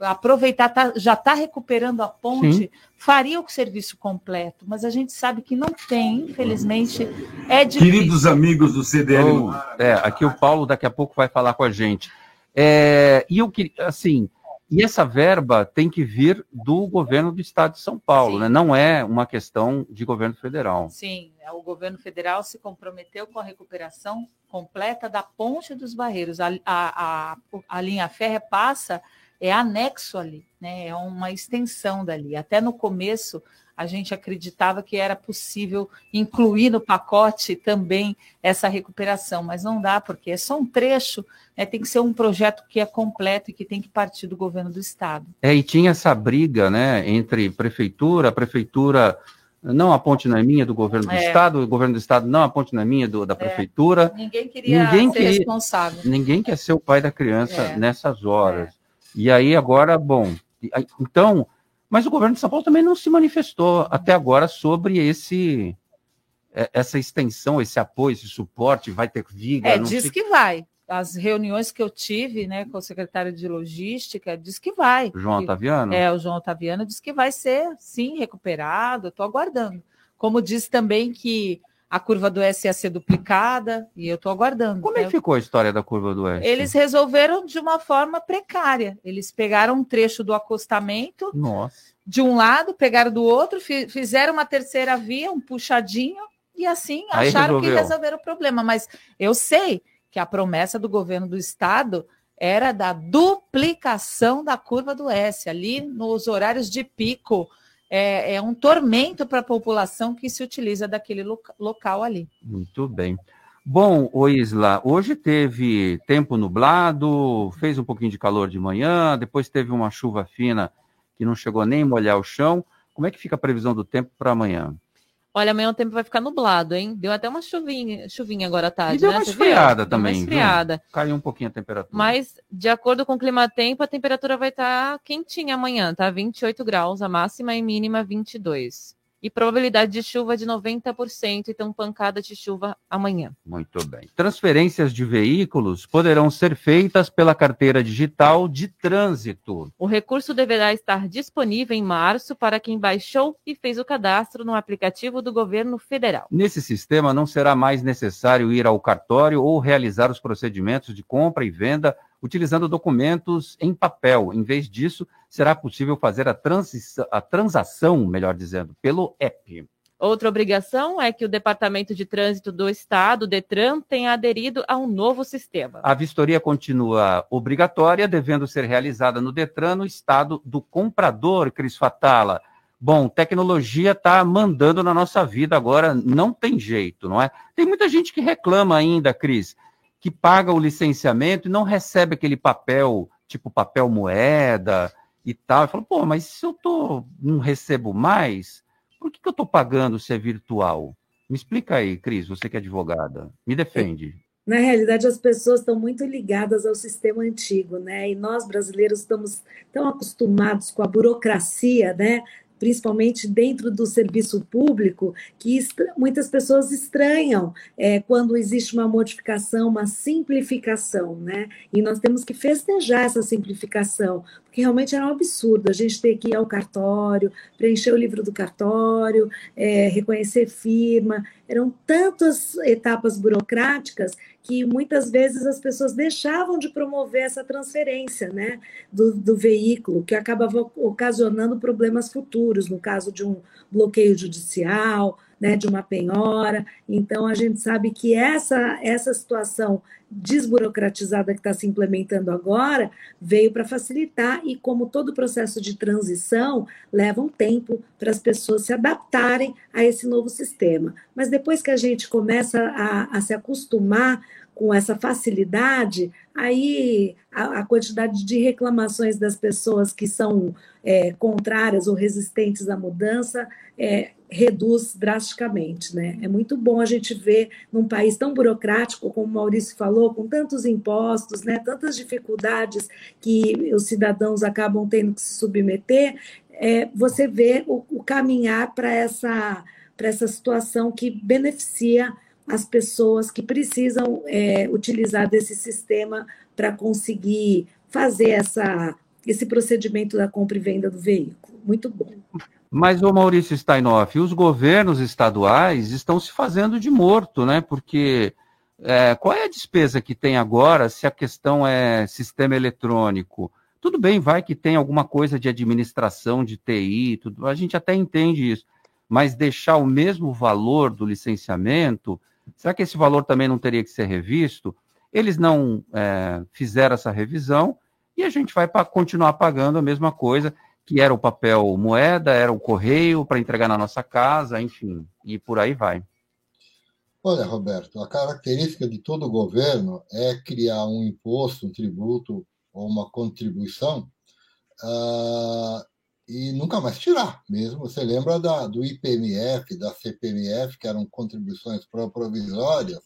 Aproveitar, tá, já está recuperando a ponte, Sim. faria o serviço completo, mas a gente sabe que não tem, infelizmente, é difícil. Queridos amigos do CDL. Oh, é, aqui o Paulo daqui a pouco vai falar com a gente. É, e eu queria, assim, e essa verba tem que vir do governo do estado de São Paulo, né? não é uma questão de governo federal. Sim, é, o governo federal se comprometeu com a recuperação completa da Ponte dos Barreiros. A, a, a, a linha férrea passa, é anexo ali, né? é uma extensão dali. Até no começo, a gente acreditava que era possível incluir no pacote também essa recuperação, mas não dá, porque é só um trecho, né? tem que ser um projeto que é completo e que tem que partir do governo do Estado. É, e tinha essa briga né, entre prefeitura, a prefeitura. Não, a ponte não é minha, do governo do é. Estado, o governo do Estado, não, a ponte não é minha, do, da é. prefeitura. É. Ninguém queria ninguém ser queria, responsável. Ninguém quer ser o pai da criança é. nessas horas. É. E aí, agora, bom, então, mas o governo de São Paulo também não se manifestou até agora sobre esse é, essa extensão, esse apoio, esse suporte, vai ter viga? É, diz sei... que vai. As reuniões que eu tive né, com o secretário de Logística diz que vai. João Otaviano? É, o João Otaviano diz que vai ser, sim, recuperado. Estou aguardando. Como diz também que a curva do S ia ser duplicada, e eu estou aguardando. Como é que ficou a história da curva do S? Eles resolveram de uma forma precária. Eles pegaram um trecho do acostamento Nossa. de um lado, pegaram do outro, fi- fizeram uma terceira via, um puxadinho, e assim Aí acharam que resolveu. resolveram o problema. Mas eu sei que a promessa do governo do estado era da duplicação da curva do S, ali nos horários de pico. É, é um tormento para a população que se utiliza daquele loca- local ali. Muito bem. Bom, Isla, hoje teve tempo nublado, fez um pouquinho de calor de manhã, depois teve uma chuva fina que não chegou nem molhar o chão. Como é que fica a previsão do tempo para amanhã? Olha, amanhã o tempo vai ficar nublado, hein? Deu até uma chuvinha, chuvinha agora à tarde, E deu né? uma viu? esfriada Deu uma também, viu? esfriada. Caiu um pouquinho a temperatura. Mas, de acordo com o clima-tempo, a temperatura vai estar quentinha amanhã, tá? 28 graus, a máxima e mínima 22. E probabilidade de chuva de 90%, então pancada de chuva amanhã. Muito bem. Transferências de veículos poderão ser feitas pela carteira digital de trânsito. O recurso deverá estar disponível em março para quem baixou e fez o cadastro no aplicativo do governo federal. Nesse sistema, não será mais necessário ir ao cartório ou realizar os procedimentos de compra e venda utilizando documentos em papel. Em vez disso, será possível fazer a, a transação, melhor dizendo, pelo app. Outra obrigação é que o Departamento de Trânsito do Estado, DETRAN, tenha aderido a um novo sistema. A vistoria continua obrigatória, devendo ser realizada no Detran, no estado do comprador, Cris Fatala. Bom, tecnologia está mandando na nossa vida agora, não tem jeito, não é? Tem muita gente que reclama ainda, Cris, que paga o licenciamento e não recebe aquele papel, tipo papel moeda e tal. E fala, pô, mas se eu tô, não recebo mais, por que, que eu estou pagando se é virtual? Me explica aí, Cris, você que é advogada. Me defende. Na realidade, as pessoas estão muito ligadas ao sistema antigo, né? E nós brasileiros estamos tão acostumados com a burocracia, né? Principalmente dentro do serviço público, que muitas pessoas estranham é, quando existe uma modificação, uma simplificação, né? E nós temos que festejar essa simplificação, porque realmente era um absurdo a gente ter que ir ao cartório, preencher o livro do cartório, é, reconhecer firma, eram tantas etapas burocráticas que muitas vezes as pessoas deixavam de promover essa transferência né, do, do veículo, que acabava ocasionando problemas futuros, no caso de um bloqueio judicial, né, de uma penhora. Então, a gente sabe que essa, essa situação desburocratizada que está se implementando agora veio para facilitar, e como todo processo de transição, leva um tempo para as pessoas se adaptarem a esse novo sistema. Mas depois que a gente começa a, a se acostumar com essa facilidade, aí a, a quantidade de reclamações das pessoas que são é, contrárias ou resistentes à mudança é, reduz drasticamente. Né? É muito bom a gente ver num país tão burocrático, como o Maurício falou, com tantos impostos, né, tantas dificuldades que os cidadãos acabam tendo que se submeter, é, você vê o, o caminhar para essa, para essa situação que beneficia as pessoas que precisam é, utilizar desse sistema para conseguir fazer essa, esse procedimento da compra e venda do veículo. Muito bom. Mas, ô Maurício Steinoff, os governos estaduais estão se fazendo de morto, né? Porque é, qual é a despesa que tem agora se a questão é sistema eletrônico? Tudo bem, vai que tem alguma coisa de administração de TI, tudo, a gente até entende isso, mas deixar o mesmo valor do licenciamento, será que esse valor também não teria que ser revisto? Eles não é, fizeram essa revisão e a gente vai continuar pagando a mesma coisa, que era o papel moeda, era o correio para entregar na nossa casa, enfim, e por aí vai. Olha, Roberto, a característica de todo governo é criar um imposto, um tributo ou uma contribuição uh, e nunca mais tirar. Mesmo você lembra da, do IPMF, da CPMF, que eram contribuições provisórias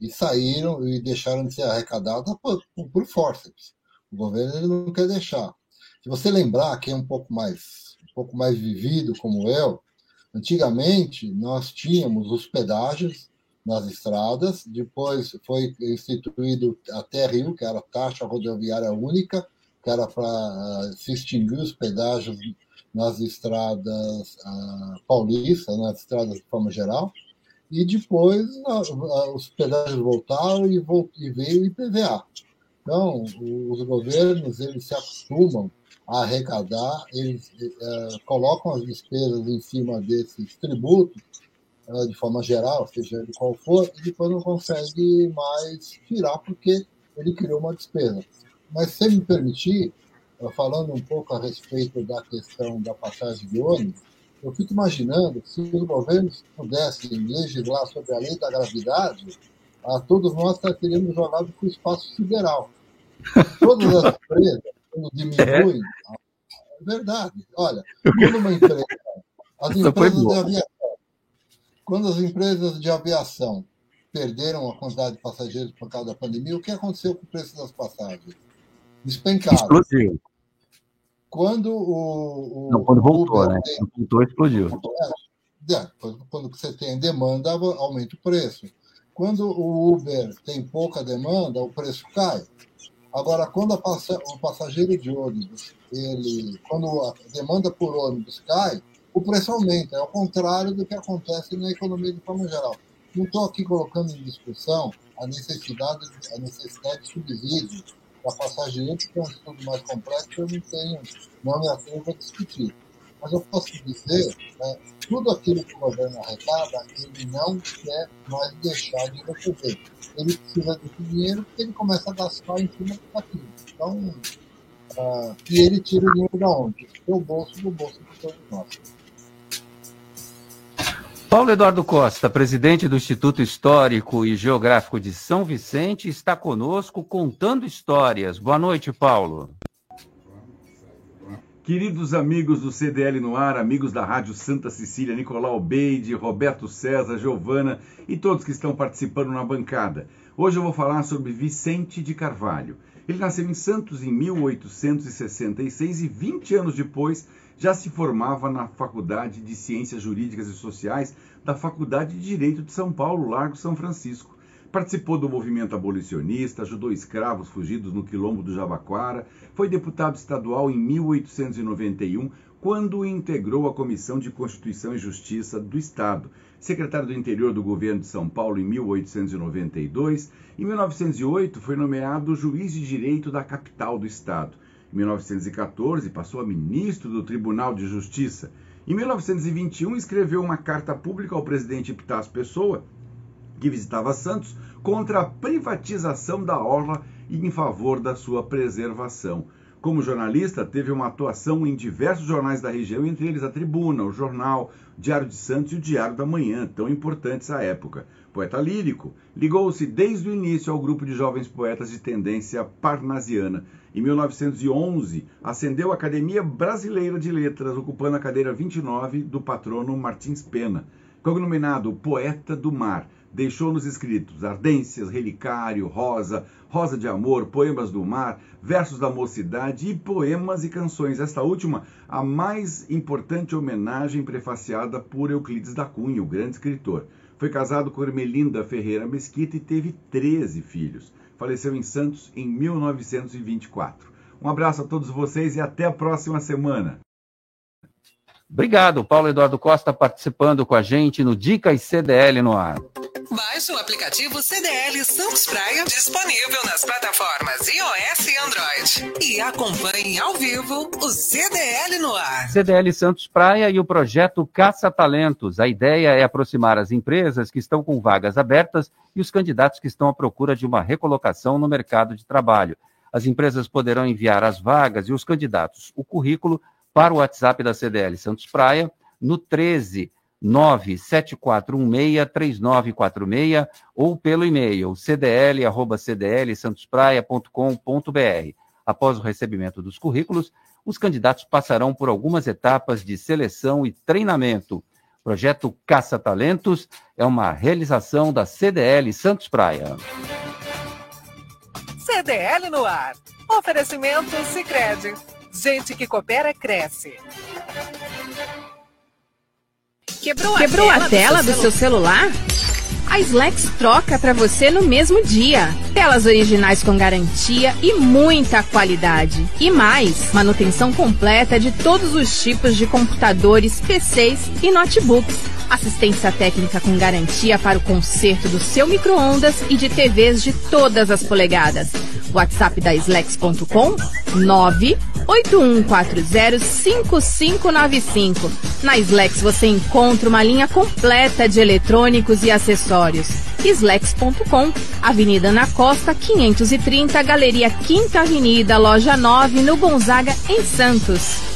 e saíram e deixaram de ser arrecadadas por, por forceps. O governo ele não quer deixar. Se você lembrar, quem é um pouco mais um pouco mais vivido como eu, antigamente nós tínhamos os pedágios nas estradas, depois foi instituído a TRU, que era a taxa rodoviária única, era para se extinguir os pedágios nas estradas uh, paulistas, nas estradas de forma geral. e depois a, a, os pedágios voltaram e, volt, e veio o IPVA. Então, os governos eles se acostumam a arrecadar, eles é, colocam as despesas em cima desses tributos, de forma geral, seja de qual for, e depois não consegue mais tirar porque ele criou uma despesa. Mas, se me permitir, falando um pouco a respeito da questão da passagem de ônibus, eu fico imaginando se os governos pudessem legislar sobre a lei da gravidade, a todos nós teríamos jogado para o espaço sideral. Todas as empresas, quando diminuem. É. é verdade. Olha, quando uma empresa. As empresas de aviação. Quando as empresas de aviação perderam a quantidade de passageiros por causa da pandemia, o que aconteceu com o preço das passagens? Despencaram. Explodiu. Quando o. o Não, quando voltou, né? Tem... Quando voltou, explodiu. É, é quando você tem demanda, aumenta o preço. Quando o Uber tem pouca demanda, o preço cai. Agora, quando o passageiro de ônibus, ele, quando a demanda por ônibus cai, o preço aumenta. É o contrário do que acontece na economia de forma geral. Não estou aqui colocando em discussão a necessidade, a necessidade de subsídio da passageiro, porque é um estudo mais complexo eu não tenho, não me atrevo a discutir. Mas eu posso dizer, né, tudo aquilo que o governo arrecada, ele não quer mais deixar de receber ele precisa desse dinheiro porque ele começa a gastar em cima daquilo. Então, uh, e ele tira o dinheiro da onde? Do bolso, do bolso de todos nós. Paulo Eduardo Costa, presidente do Instituto Histórico e Geográfico de São Vicente, está conosco contando histórias. Boa noite, Paulo. Queridos amigos do CDL no ar, amigos da Rádio Santa Cecília, Nicolau Beide, Roberto César, Giovana e todos que estão participando na bancada. Hoje eu vou falar sobre Vicente de Carvalho. Ele nasceu em Santos em 1866 e 20 anos depois já se formava na Faculdade de Ciências Jurídicas e Sociais da Faculdade de Direito de São Paulo, Largo São Francisco. Participou do movimento abolicionista, ajudou escravos fugidos no quilombo do Jabaquara, foi deputado estadual em 1891, quando integrou a Comissão de Constituição e Justiça do Estado, secretário do Interior do governo de São Paulo em 1892. Em 1908, foi nomeado juiz de direito da capital do Estado. Em 1914, passou a ministro do Tribunal de Justiça. Em 1921, escreveu uma carta pública ao presidente Epitácio Pessoa, que visitava Santos, contra a privatização da orla e em favor da sua preservação. Como jornalista, teve uma atuação em diversos jornais da região, entre eles a Tribuna, o Jornal, o Diário de Santos e o Diário da Manhã, tão importantes à época. Poeta lírico, ligou-se desde o início ao grupo de jovens poetas de tendência parnasiana. Em 1911, ascendeu a Academia Brasileira de Letras, ocupando a cadeira 29 do patrono Martins Pena. Cognominado Poeta do Mar, deixou nos escritos Ardências, Relicário, Rosa, Rosa de Amor, Poemas do Mar, Versos da Mocidade e Poemas e Canções. Esta última, a mais importante homenagem prefaciada por Euclides da Cunha, o grande escritor. Foi casado com Ermelinda Ferreira Mesquita e teve 13 filhos. Faleceu em Santos em 1924. Um abraço a todos vocês e até a próxima semana. Obrigado, Paulo Eduardo Costa, participando com a gente no Dicas CDL no ar. Baixe o aplicativo CDL Santos Praia, disponível nas plataformas iOS e Android. E acompanhe ao vivo o CDL no ar. CDL Santos Praia e o projeto Caça Talentos. A ideia é aproximar as empresas que estão com vagas abertas e os candidatos que estão à procura de uma recolocação no mercado de trabalho. As empresas poderão enviar as vagas e os candidatos o currículo para o WhatsApp da CDL Santos Praia no 13 974163946 ou pelo e-mail cdl@cdlsantospraia.com.br. Após o recebimento dos currículos, os candidatos passarão por algumas etapas de seleção e treinamento. O projeto Caça Talentos é uma realização da CDL Santos Praia. CDL no ar. Oferecimento Sicredi. Gente que coopera cresce. Quebrou a Quebrou tela, a tela do, seu, do seu celular? A Slex troca para você no mesmo dia. Telas originais com garantia e muita qualidade. E mais, manutenção completa de todos os tipos de computadores, PCs e notebooks Assistência técnica com garantia para o conserto do seu micro-ondas e de TVs de todas as polegadas. WhatsApp da Slex.com 981405595. Na Slex você encontra uma linha completa de eletrônicos e acessórios. Slex.com, Avenida na Costa 530, Galeria Quinta Avenida, Loja 9, no Gonzaga, em Santos.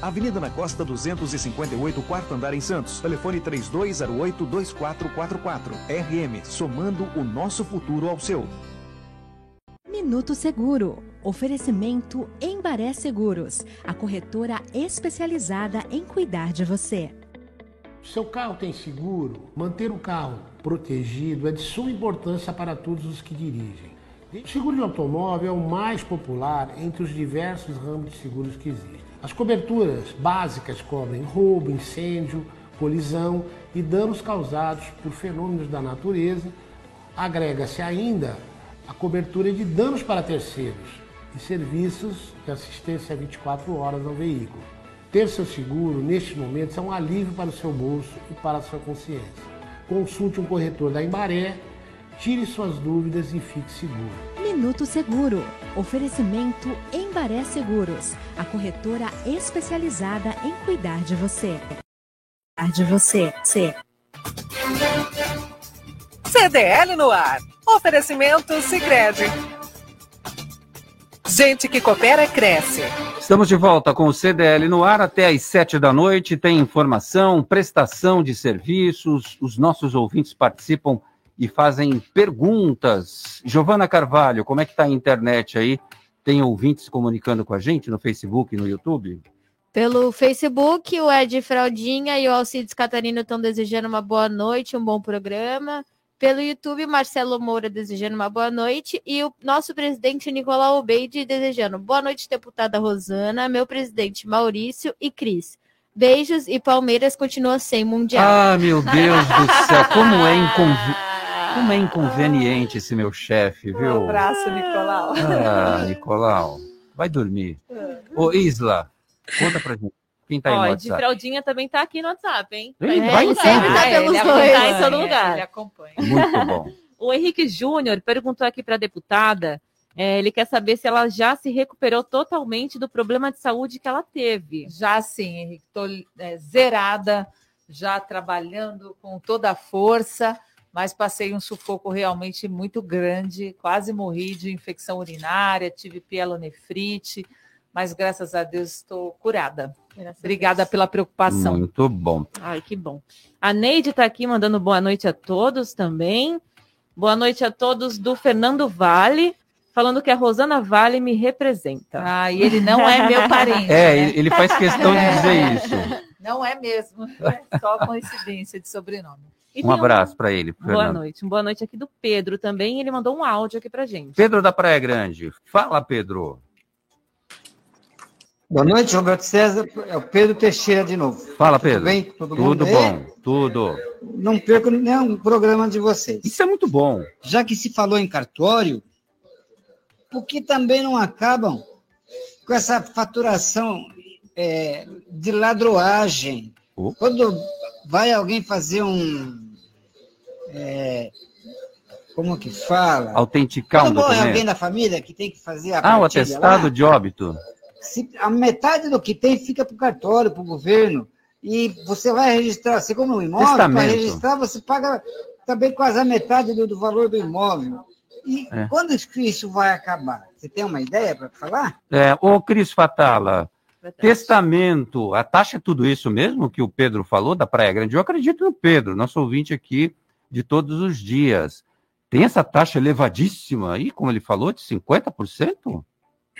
Avenida na Costa 258, quarto andar em Santos. Telefone 3208-2444. RM, somando o nosso futuro ao seu. Minuto Seguro. Oferecimento Embaré Seguros, a corretora especializada em cuidar de você. Seu carro tem seguro? Manter o carro protegido é de suma importância para todos os que dirigem. O seguro de automóvel é o mais popular entre os diversos ramos de seguros que existem. As coberturas básicas cobrem roubo, incêndio, colisão e danos causados por fenômenos da natureza. Agrega-se ainda a cobertura de danos para terceiros e serviços de assistência 24 horas ao veículo. Ter seu seguro, neste momento, é um alívio para o seu bolso e para a sua consciência. Consulte um corretor da Embaré, tire suas dúvidas e fique seguro. Minuto Seguro. Oferecimento Embaré Seguros, a corretora especializada em cuidar de você. Cuidar de você. C. CDL no ar. Oferecimento Sicredi. Gente que coopera cresce. Estamos de volta com o CDL no ar até às sete da noite. Tem informação, prestação de serviços. Os nossos ouvintes participam e fazem perguntas. Giovana Carvalho, como é que está a internet aí? Tem ouvintes comunicando com a gente no Facebook e no YouTube? Pelo Facebook, o Ed Fraldinha e o Alcides Catarino estão desejando uma boa noite, um bom programa. Pelo YouTube, Marcelo Moura desejando uma boa noite. E o nosso presidente Nicolau Obeide desejando boa noite, deputada Rosana, meu presidente Maurício e Cris. Beijos e Palmeiras continua sem Mundial. Ah, meu Deus do céu, como é, inconvi... como é inconveniente esse meu chefe, viu? Um abraço, Nicolau. Ah, Nicolau, vai dormir. Ô, Isla, conta pra gente. Quem tá aí Ó, no de WhatsApp? Fraldinha também tá aqui no WhatsApp, hein? Ih, Tá vai em em todo lugar. tudo. É, Ele ele tá em todo acompanha, lugar. Ele acompanha. Muito bom. O Henrique Júnior perguntou aqui para a deputada, é, ele quer saber se ela já se recuperou totalmente do problema de saúde que ela teve. Já sim, Henrique, estou zerada, já trabalhando com toda a força, mas passei um sufoco realmente muito grande, quase morri de infecção urinária, tive pielonefrite, mas graças a Deus estou curada. Obrigada pela preocupação. Muito bom. Ai, que bom. A Neide está aqui mandando boa noite a todos também. Boa noite a todos do Fernando Vale, falando que a Rosana Vale me representa. Ah, e ele não é meu parente. É, né? ele- ele faz questão de dizer isso. Não é mesmo, é só coincidência de sobrenome. E Um abraço para ele. Boa Fernando. noite. Boa noite aqui do Pedro também. Ele mandou um áudio aqui pra gente. Pedro da Praia Grande. Fala, Pedro. Boa noite, Roberto César. É o Pedro Teixeira de novo. Fala, Tudo Pedro. bem? Todo mundo Tudo bem? bom, tudo. Não perco nenhum programa de vocês. Isso é muito bom. Já que se falou em cartório, por que também não acabam com essa faturação é, de ladroagem? Quando vai alguém fazer um. é, como que fala? Autenticar um Quando alguém documento. da família que tem que fazer a Ah, o atestado lá, de óbito. se a metade do que tem fica para o cartório, para o governo, e você vai registrar, você como um imóvel, para registrar você paga também quase a metade do, do valor do imóvel. E É. quando isso vai acabar? Você tem uma ideia para falar? É, ô, Cris Fatala, testamento, a taxa é tudo isso mesmo que o Pedro falou da Praia Grande? Eu acredito no Pedro, nosso ouvinte aqui de todos os dias. Tem essa taxa elevadíssima aí, como ele falou, de 50%?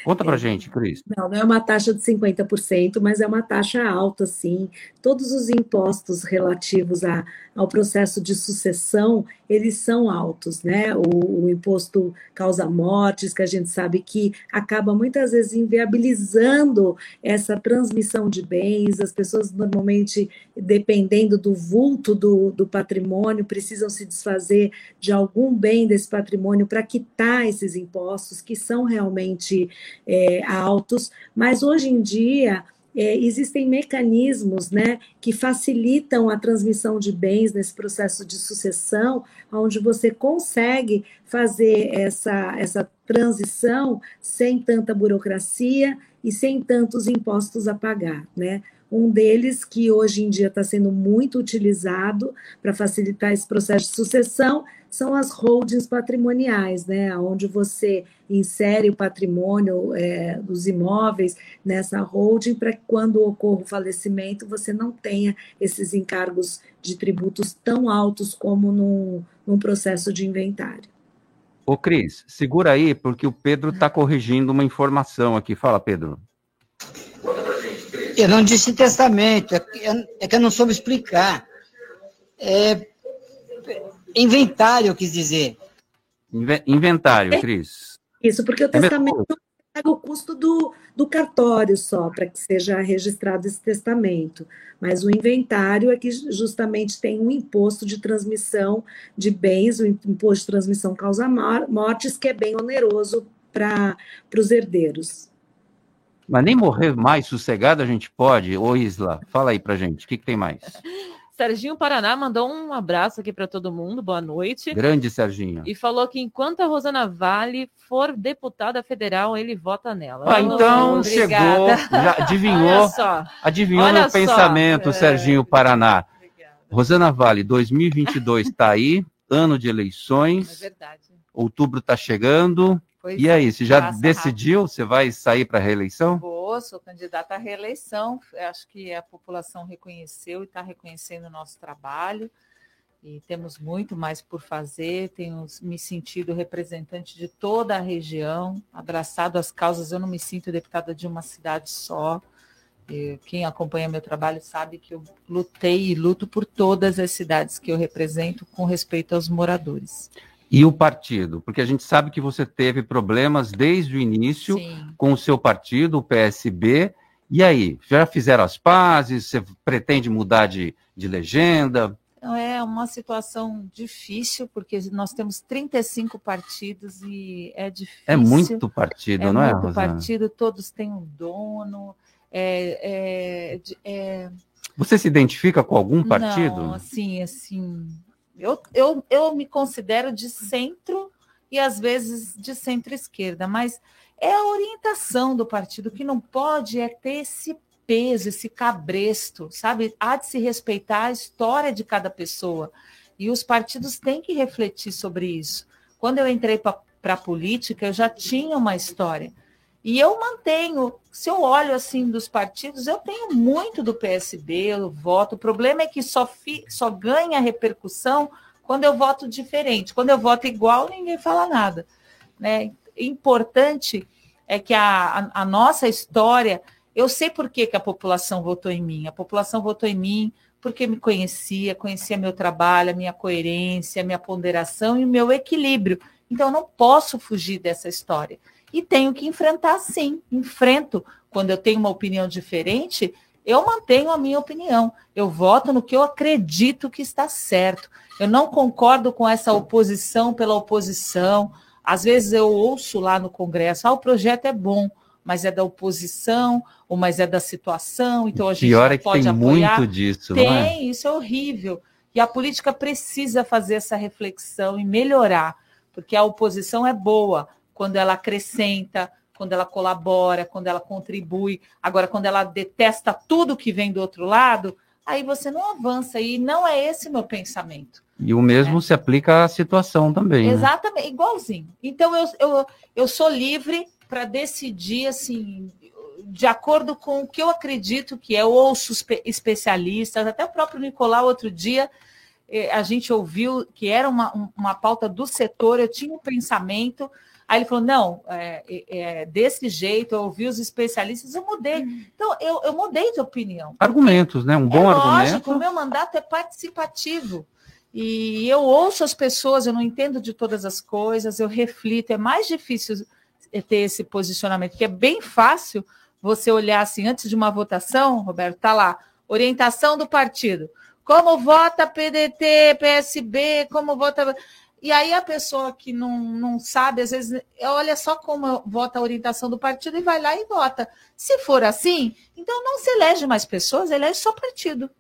Conta pra gente, Cris. Não, não é uma taxa de 50%, mas é uma taxa alta, sim. Todos os impostos relativos a, ao processo de sucessão, eles são altos, né? O, o, imposto causa mortes, que a gente sabe que acaba muitas vezes inviabilizando essa transmissão de bens. As pessoas normalmente, dependendo do vulto do, do patrimônio, precisam se desfazer de algum bem desse patrimônio para quitar esses impostos, que são realmente é, altos, mas hoje em dia é, existem mecanismos né, que facilitam a transmissão de bens nesse processo de sucessão, onde você consegue fazer essa, essa transição sem tanta burocracia e sem tantos impostos a pagar. Né? Um deles, que hoje em dia está sendo muito utilizado para facilitar esse processo de sucessão, são as holdings patrimoniais, né? onde você insere o patrimônio é, dos imóveis nessa holding para que quando ocorra o falecimento você não tenha esses encargos de tributos tão altos como num, num processo de inventário. Ô Cris, segura aí, porque o Pedro está corrigindo uma informação aqui. Fala, Pedro. Eu não disse testamento, é que, é que eu não soube explicar. É, inventário, eu quis dizer. Inventário, Cris. Isso, porque o é testamento pega o custo do, do cartório só, para que seja registrado esse testamento. Mas o inventário é que justamente tem um imposto de transmissão de bens, o imposto de transmissão causa mortes, que é bem oneroso para os herdeiros. Mas nem morrer mais sossegado a gente pode, ô Isla? Fala aí pra gente, o que, que tem mais? Serginho Paraná mandou um abraço aqui para todo mundo, boa noite. Grande Serginho. E falou que enquanto a Rosana Vale for deputada federal, ele vota nela. Ah, então Obrigada. chegou, já adivinhou, adivinhou Olha meu só. pensamento, é... Serginho Paraná. Obrigada. Rosana Vale, 2022 está aí, ano de eleições. É verdade. Outubro está chegando. Pois e aí, você já decidiu? Rápido. Você vai sair para a reeleição? Vou, sou candidata à reeleição. Acho que a população reconheceu e está reconhecendo o nosso trabalho. E temos muito mais por fazer. Tenho me sentido representante de toda a região, abraçado às causas. Eu não me sinto deputada de uma cidade só. Quem acompanha meu trabalho sabe que eu lutei e luto por todas as cidades que eu represento com respeito aos moradores. E o partido? Porque a gente sabe que você teve problemas desde o início Sim. com o seu partido, o PSB. E aí, já fizeram as pazes? Você pretende mudar de, de legenda? É uma situação difícil, porque nós temos 35 partidos e é difícil. É muito partido, é não é, muito É partido, todos têm um dono. É, é, é... Você se identifica com algum partido? Não, assim, assim, eu, eu, eu me considero de centro e às vezes de centro-esquerda, mas é a orientação do partido que não pode é ter esse peso, esse cabresto, sabe? Há de se respeitar a história de cada pessoa. E os partidos têm que refletir sobre isso. Quando eu entrei para a política, eu já tinha uma história. E eu mantenho, se eu olho assim dos partidos, eu tenho muito do PSB, eu voto. O problema é que só, fi, só ganha repercussão quando eu voto diferente. Quando eu voto igual, ninguém fala nada. Né? Importante é que a, a, a nossa história, eu sei por que, que a população votou em mim. A população votou em mim porque me conhecia, conhecia meu trabalho, a minha coerência, a minha ponderação e o meu equilíbrio. Então, eu não posso fugir dessa história e tenho que enfrentar sim. Enfrento. Quando eu tenho uma opinião diferente, eu mantenho a minha opinião. Eu voto no que eu acredito que está certo. Eu não concordo com essa oposição pela oposição. Às vezes eu ouço lá no Congresso, ah, o projeto é bom, mas é da oposição, ou mas é da situação, então a gente Pior não é que pode tem apoiar. muito disso, tem, não é? isso é horrível. E a política precisa fazer essa reflexão e melhorar, porque a oposição é boa, quando ela acrescenta, quando ela colabora, quando ela contribui. Agora, quando ela detesta tudo que vem do outro lado, aí você não avança. E não é esse meu pensamento. E o mesmo né? se aplica à situação também. Né? Exatamente, né? igualzinho. Então, eu, eu, eu sou livre para decidir, assim, de acordo com o que eu acredito que é. Eu ouço especialistas, até o próprio Nicolau, outro dia, eh, a gente ouviu que era uma, uma pauta do setor, eu tinha um pensamento Aí ele falou: não, é, é, é desse jeito, eu ouvi os especialistas, eu mudei. Então, eu, eu mudei de opinião. Argumentos, né? Um bom é argumento. Lógico, o meu mandato é participativo. E eu ouço as pessoas, eu não entendo de todas as coisas, eu reflito. É mais difícil ter esse posicionamento, porque é bem fácil você olhar assim, antes de uma votação, Roberto, tá lá, orientação do partido. Como vota PDT, PSB, como vota. E aí a pessoa que não, não sabe, às vezes, olha só como vota a orientação do partido e vai lá e vota. Se for assim, então não se elege mais pessoas, elege só partido.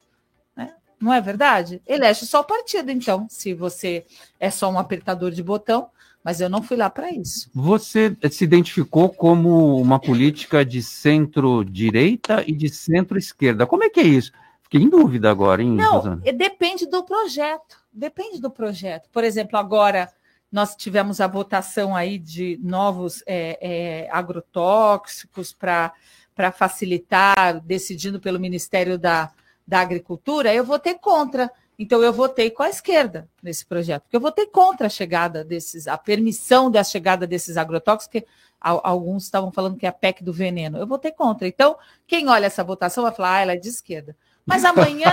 Né? Não é verdade? Elege só partido, então, se você é só um apertador de botão, mas eu não fui lá para isso. Você se identificou como uma política de centro-direita e de centro-esquerda. Como é que é isso? Fiquei em dúvida agora, hein, Não, Rosana? depende do projeto. Depende do projeto. Por exemplo, agora nós tivemos a votação aí de novos é, é, agrotóxicos para facilitar, decidindo pelo Ministério da, da Agricultura, eu votei contra. Então, eu votei com a esquerda nesse projeto, porque eu votei contra a chegada desses, a permissão da chegada desses agrotóxicos, que alguns estavam falando que é a PEC do veneno. Eu votei contra. Então, quem olha essa votação vai falar, ah, ela é de esquerda. Mas amanhã.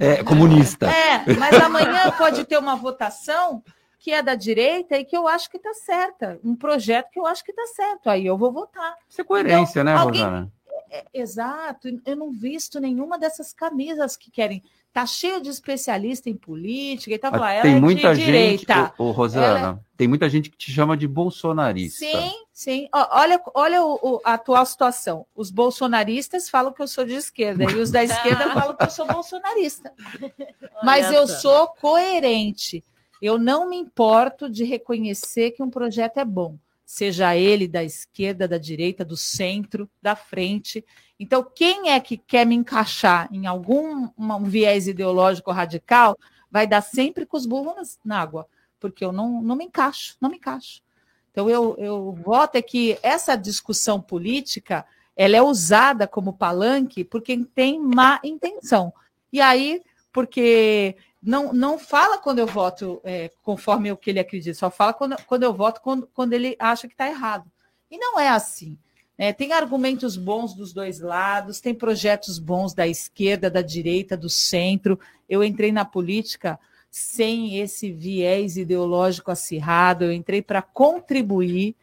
É, é comunista. É, mas amanhã pode ter uma votação que é da direita e que eu acho que está certa. Um projeto que eu acho que está certo. Aí eu vou votar. Isso é coerência, então, né, alguém... Rosana? É, exato. Eu não visto nenhuma dessas camisas que querem Tá cheio de especialista em política e tá lá. Ela tem é muita de gente, direita. Ô, ô, Rosana, é... tem muita gente que te chama de bolsonarista. Sim, sim. Ó, olha, olha o, o, a atual situação. Os bolsonaristas falam que eu sou de esquerda e os da esquerda falam que eu sou bolsonarista. Mas eu sou coerente. Eu não me importo de reconhecer que um projeto é bom, seja ele da esquerda, da direita, do centro, da frente. Então, quem é que quer me encaixar em algum um viés ideológico radical vai dar sempre com os burros na água, porque eu não, não me encaixo, não me encaixo. Então, eu, eu voto é que essa discussão política ela é usada como palanque por quem tem má intenção. E aí, porque não, não fala quando eu voto é, conforme o que ele acredita, só fala quando, quando eu voto quando, quando ele acha que está errado. E não é assim. É, tem argumentos bons dos dois lados, tem projetos bons da esquerda, da direita, do centro. Eu entrei na política sem esse viés ideológico acirrado, eu entrei para contribuir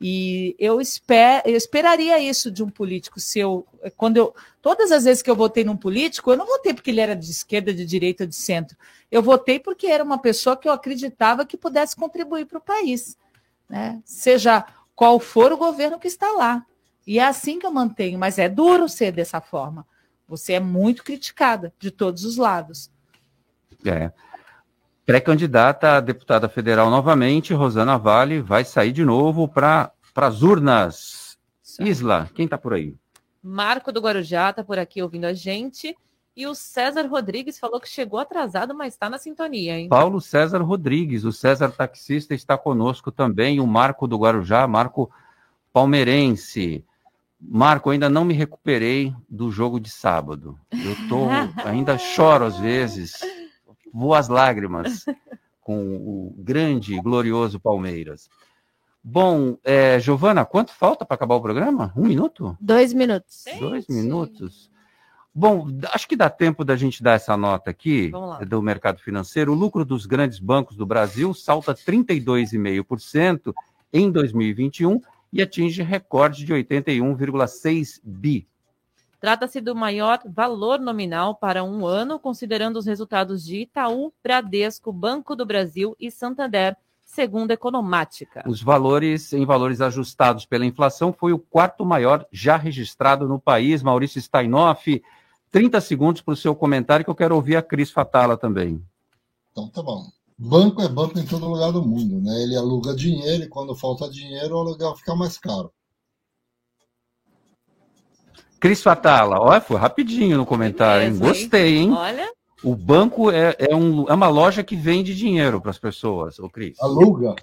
e eu, esper, eu esperaria isso de um político. Se eu, quando eu, todas as vezes que eu votei num político, eu não votei porque ele era de esquerda, de direita, de centro. Eu votei porque era uma pessoa que eu acreditava que pudesse contribuir para o país, né? seja qual for o governo que está lá. E é assim que eu mantenho, mas é duro ser dessa forma. Você é muito criticada de todos os lados. É. Pré-candidata a deputada federal novamente, Rosana Vale vai sair de novo para as urnas. Isla, quem está por aí? Marco do Guarujá está por aqui ouvindo a gente. E o César Rodrigues falou que chegou atrasado, mas está na sintonia, hein? Paulo César Rodrigues, o César taxista está conosco também. O Marco do Guarujá, Marco palmeirense. Marco, ainda não me recuperei do jogo de sábado. Eu tô, ainda choro às vezes, vou às lágrimas com o grande e glorioso Palmeiras. Bom, é, Giovana, quanto falta para acabar o programa? Um minuto? Dois minutos. Dois minutos. Bom, acho que dá tempo da gente dar essa nota aqui do mercado financeiro. O lucro dos grandes bancos do Brasil salta 32,5% em 2021 e atinge recorde de 81,6 bi. Trata-se do maior valor nominal para um ano, considerando os resultados de Itaú, Bradesco, Banco do Brasil e Santander, segundo a Economática. Os valores, em valores ajustados pela inflação, foi o quarto maior já registrado no país. Maurício Steinoff, 30 segundos para o seu comentário, que eu quero ouvir a Cris Fatala também. Então tá bom. Banco é banco em todo lugar do mundo, né? Ele aluga dinheiro e quando falta dinheiro, o aluguel fica mais caro. Cris Fatala, olha, foi rapidinho no comentário, hein? Gostei, hein? Olha. O banco é, é, um, é uma loja que vende dinheiro para as pessoas, o Cris. Aluga.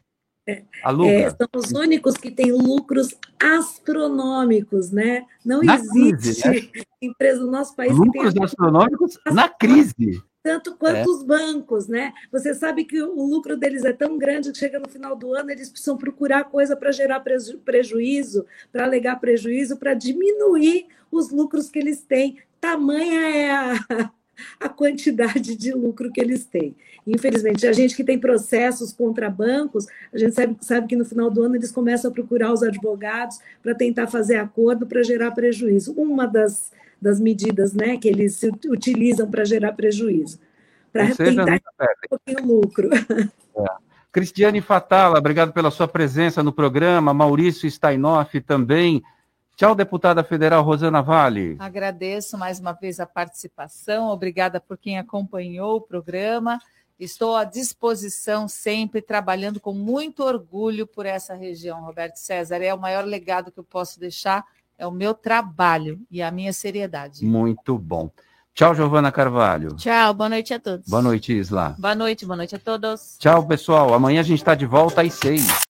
É, Aluga. É, são os únicos que têm lucros astronômicos, né? Não na existe crise, né? empresa no nosso país lucros que tenha astronômicos na crise. Tanto quanto É. os bancos, né? Você sabe que o lucro deles é tão grande que chega no final do ano, eles precisam procurar coisa para gerar preju- prejuízo, para alegar prejuízo, para diminuir os lucros que eles têm. Tamanha é a, a quantidade de lucro que eles têm. Infelizmente, a gente que tem processos contra bancos, a gente sabe, sabe que no final do ano eles começam a procurar os advogados para tentar fazer acordo para gerar prejuízo. Uma das, das medidas né, que eles utilizam para gerar prejuízo, para tentar perdem. um pouquinho o lucro. É. Cristiane Fatala, obrigado pela sua presença no programa. Maurício Steinoff também. Tchau, deputada federal Rosana Vale. Agradeço mais uma vez a participação, obrigada por quem acompanhou o programa. Estou à disposição sempre, trabalhando com muito orgulho por essa região, Roberto César. É o maior legado que eu posso deixar, é o meu trabalho e a minha seriedade. Muito bom. Tchau, Giovana Carvalho. Tchau, boa noite a todos. Boa noite, Isla. Boa noite, boa noite a todos. Tchau, pessoal. Amanhã a gente está de volta às seis.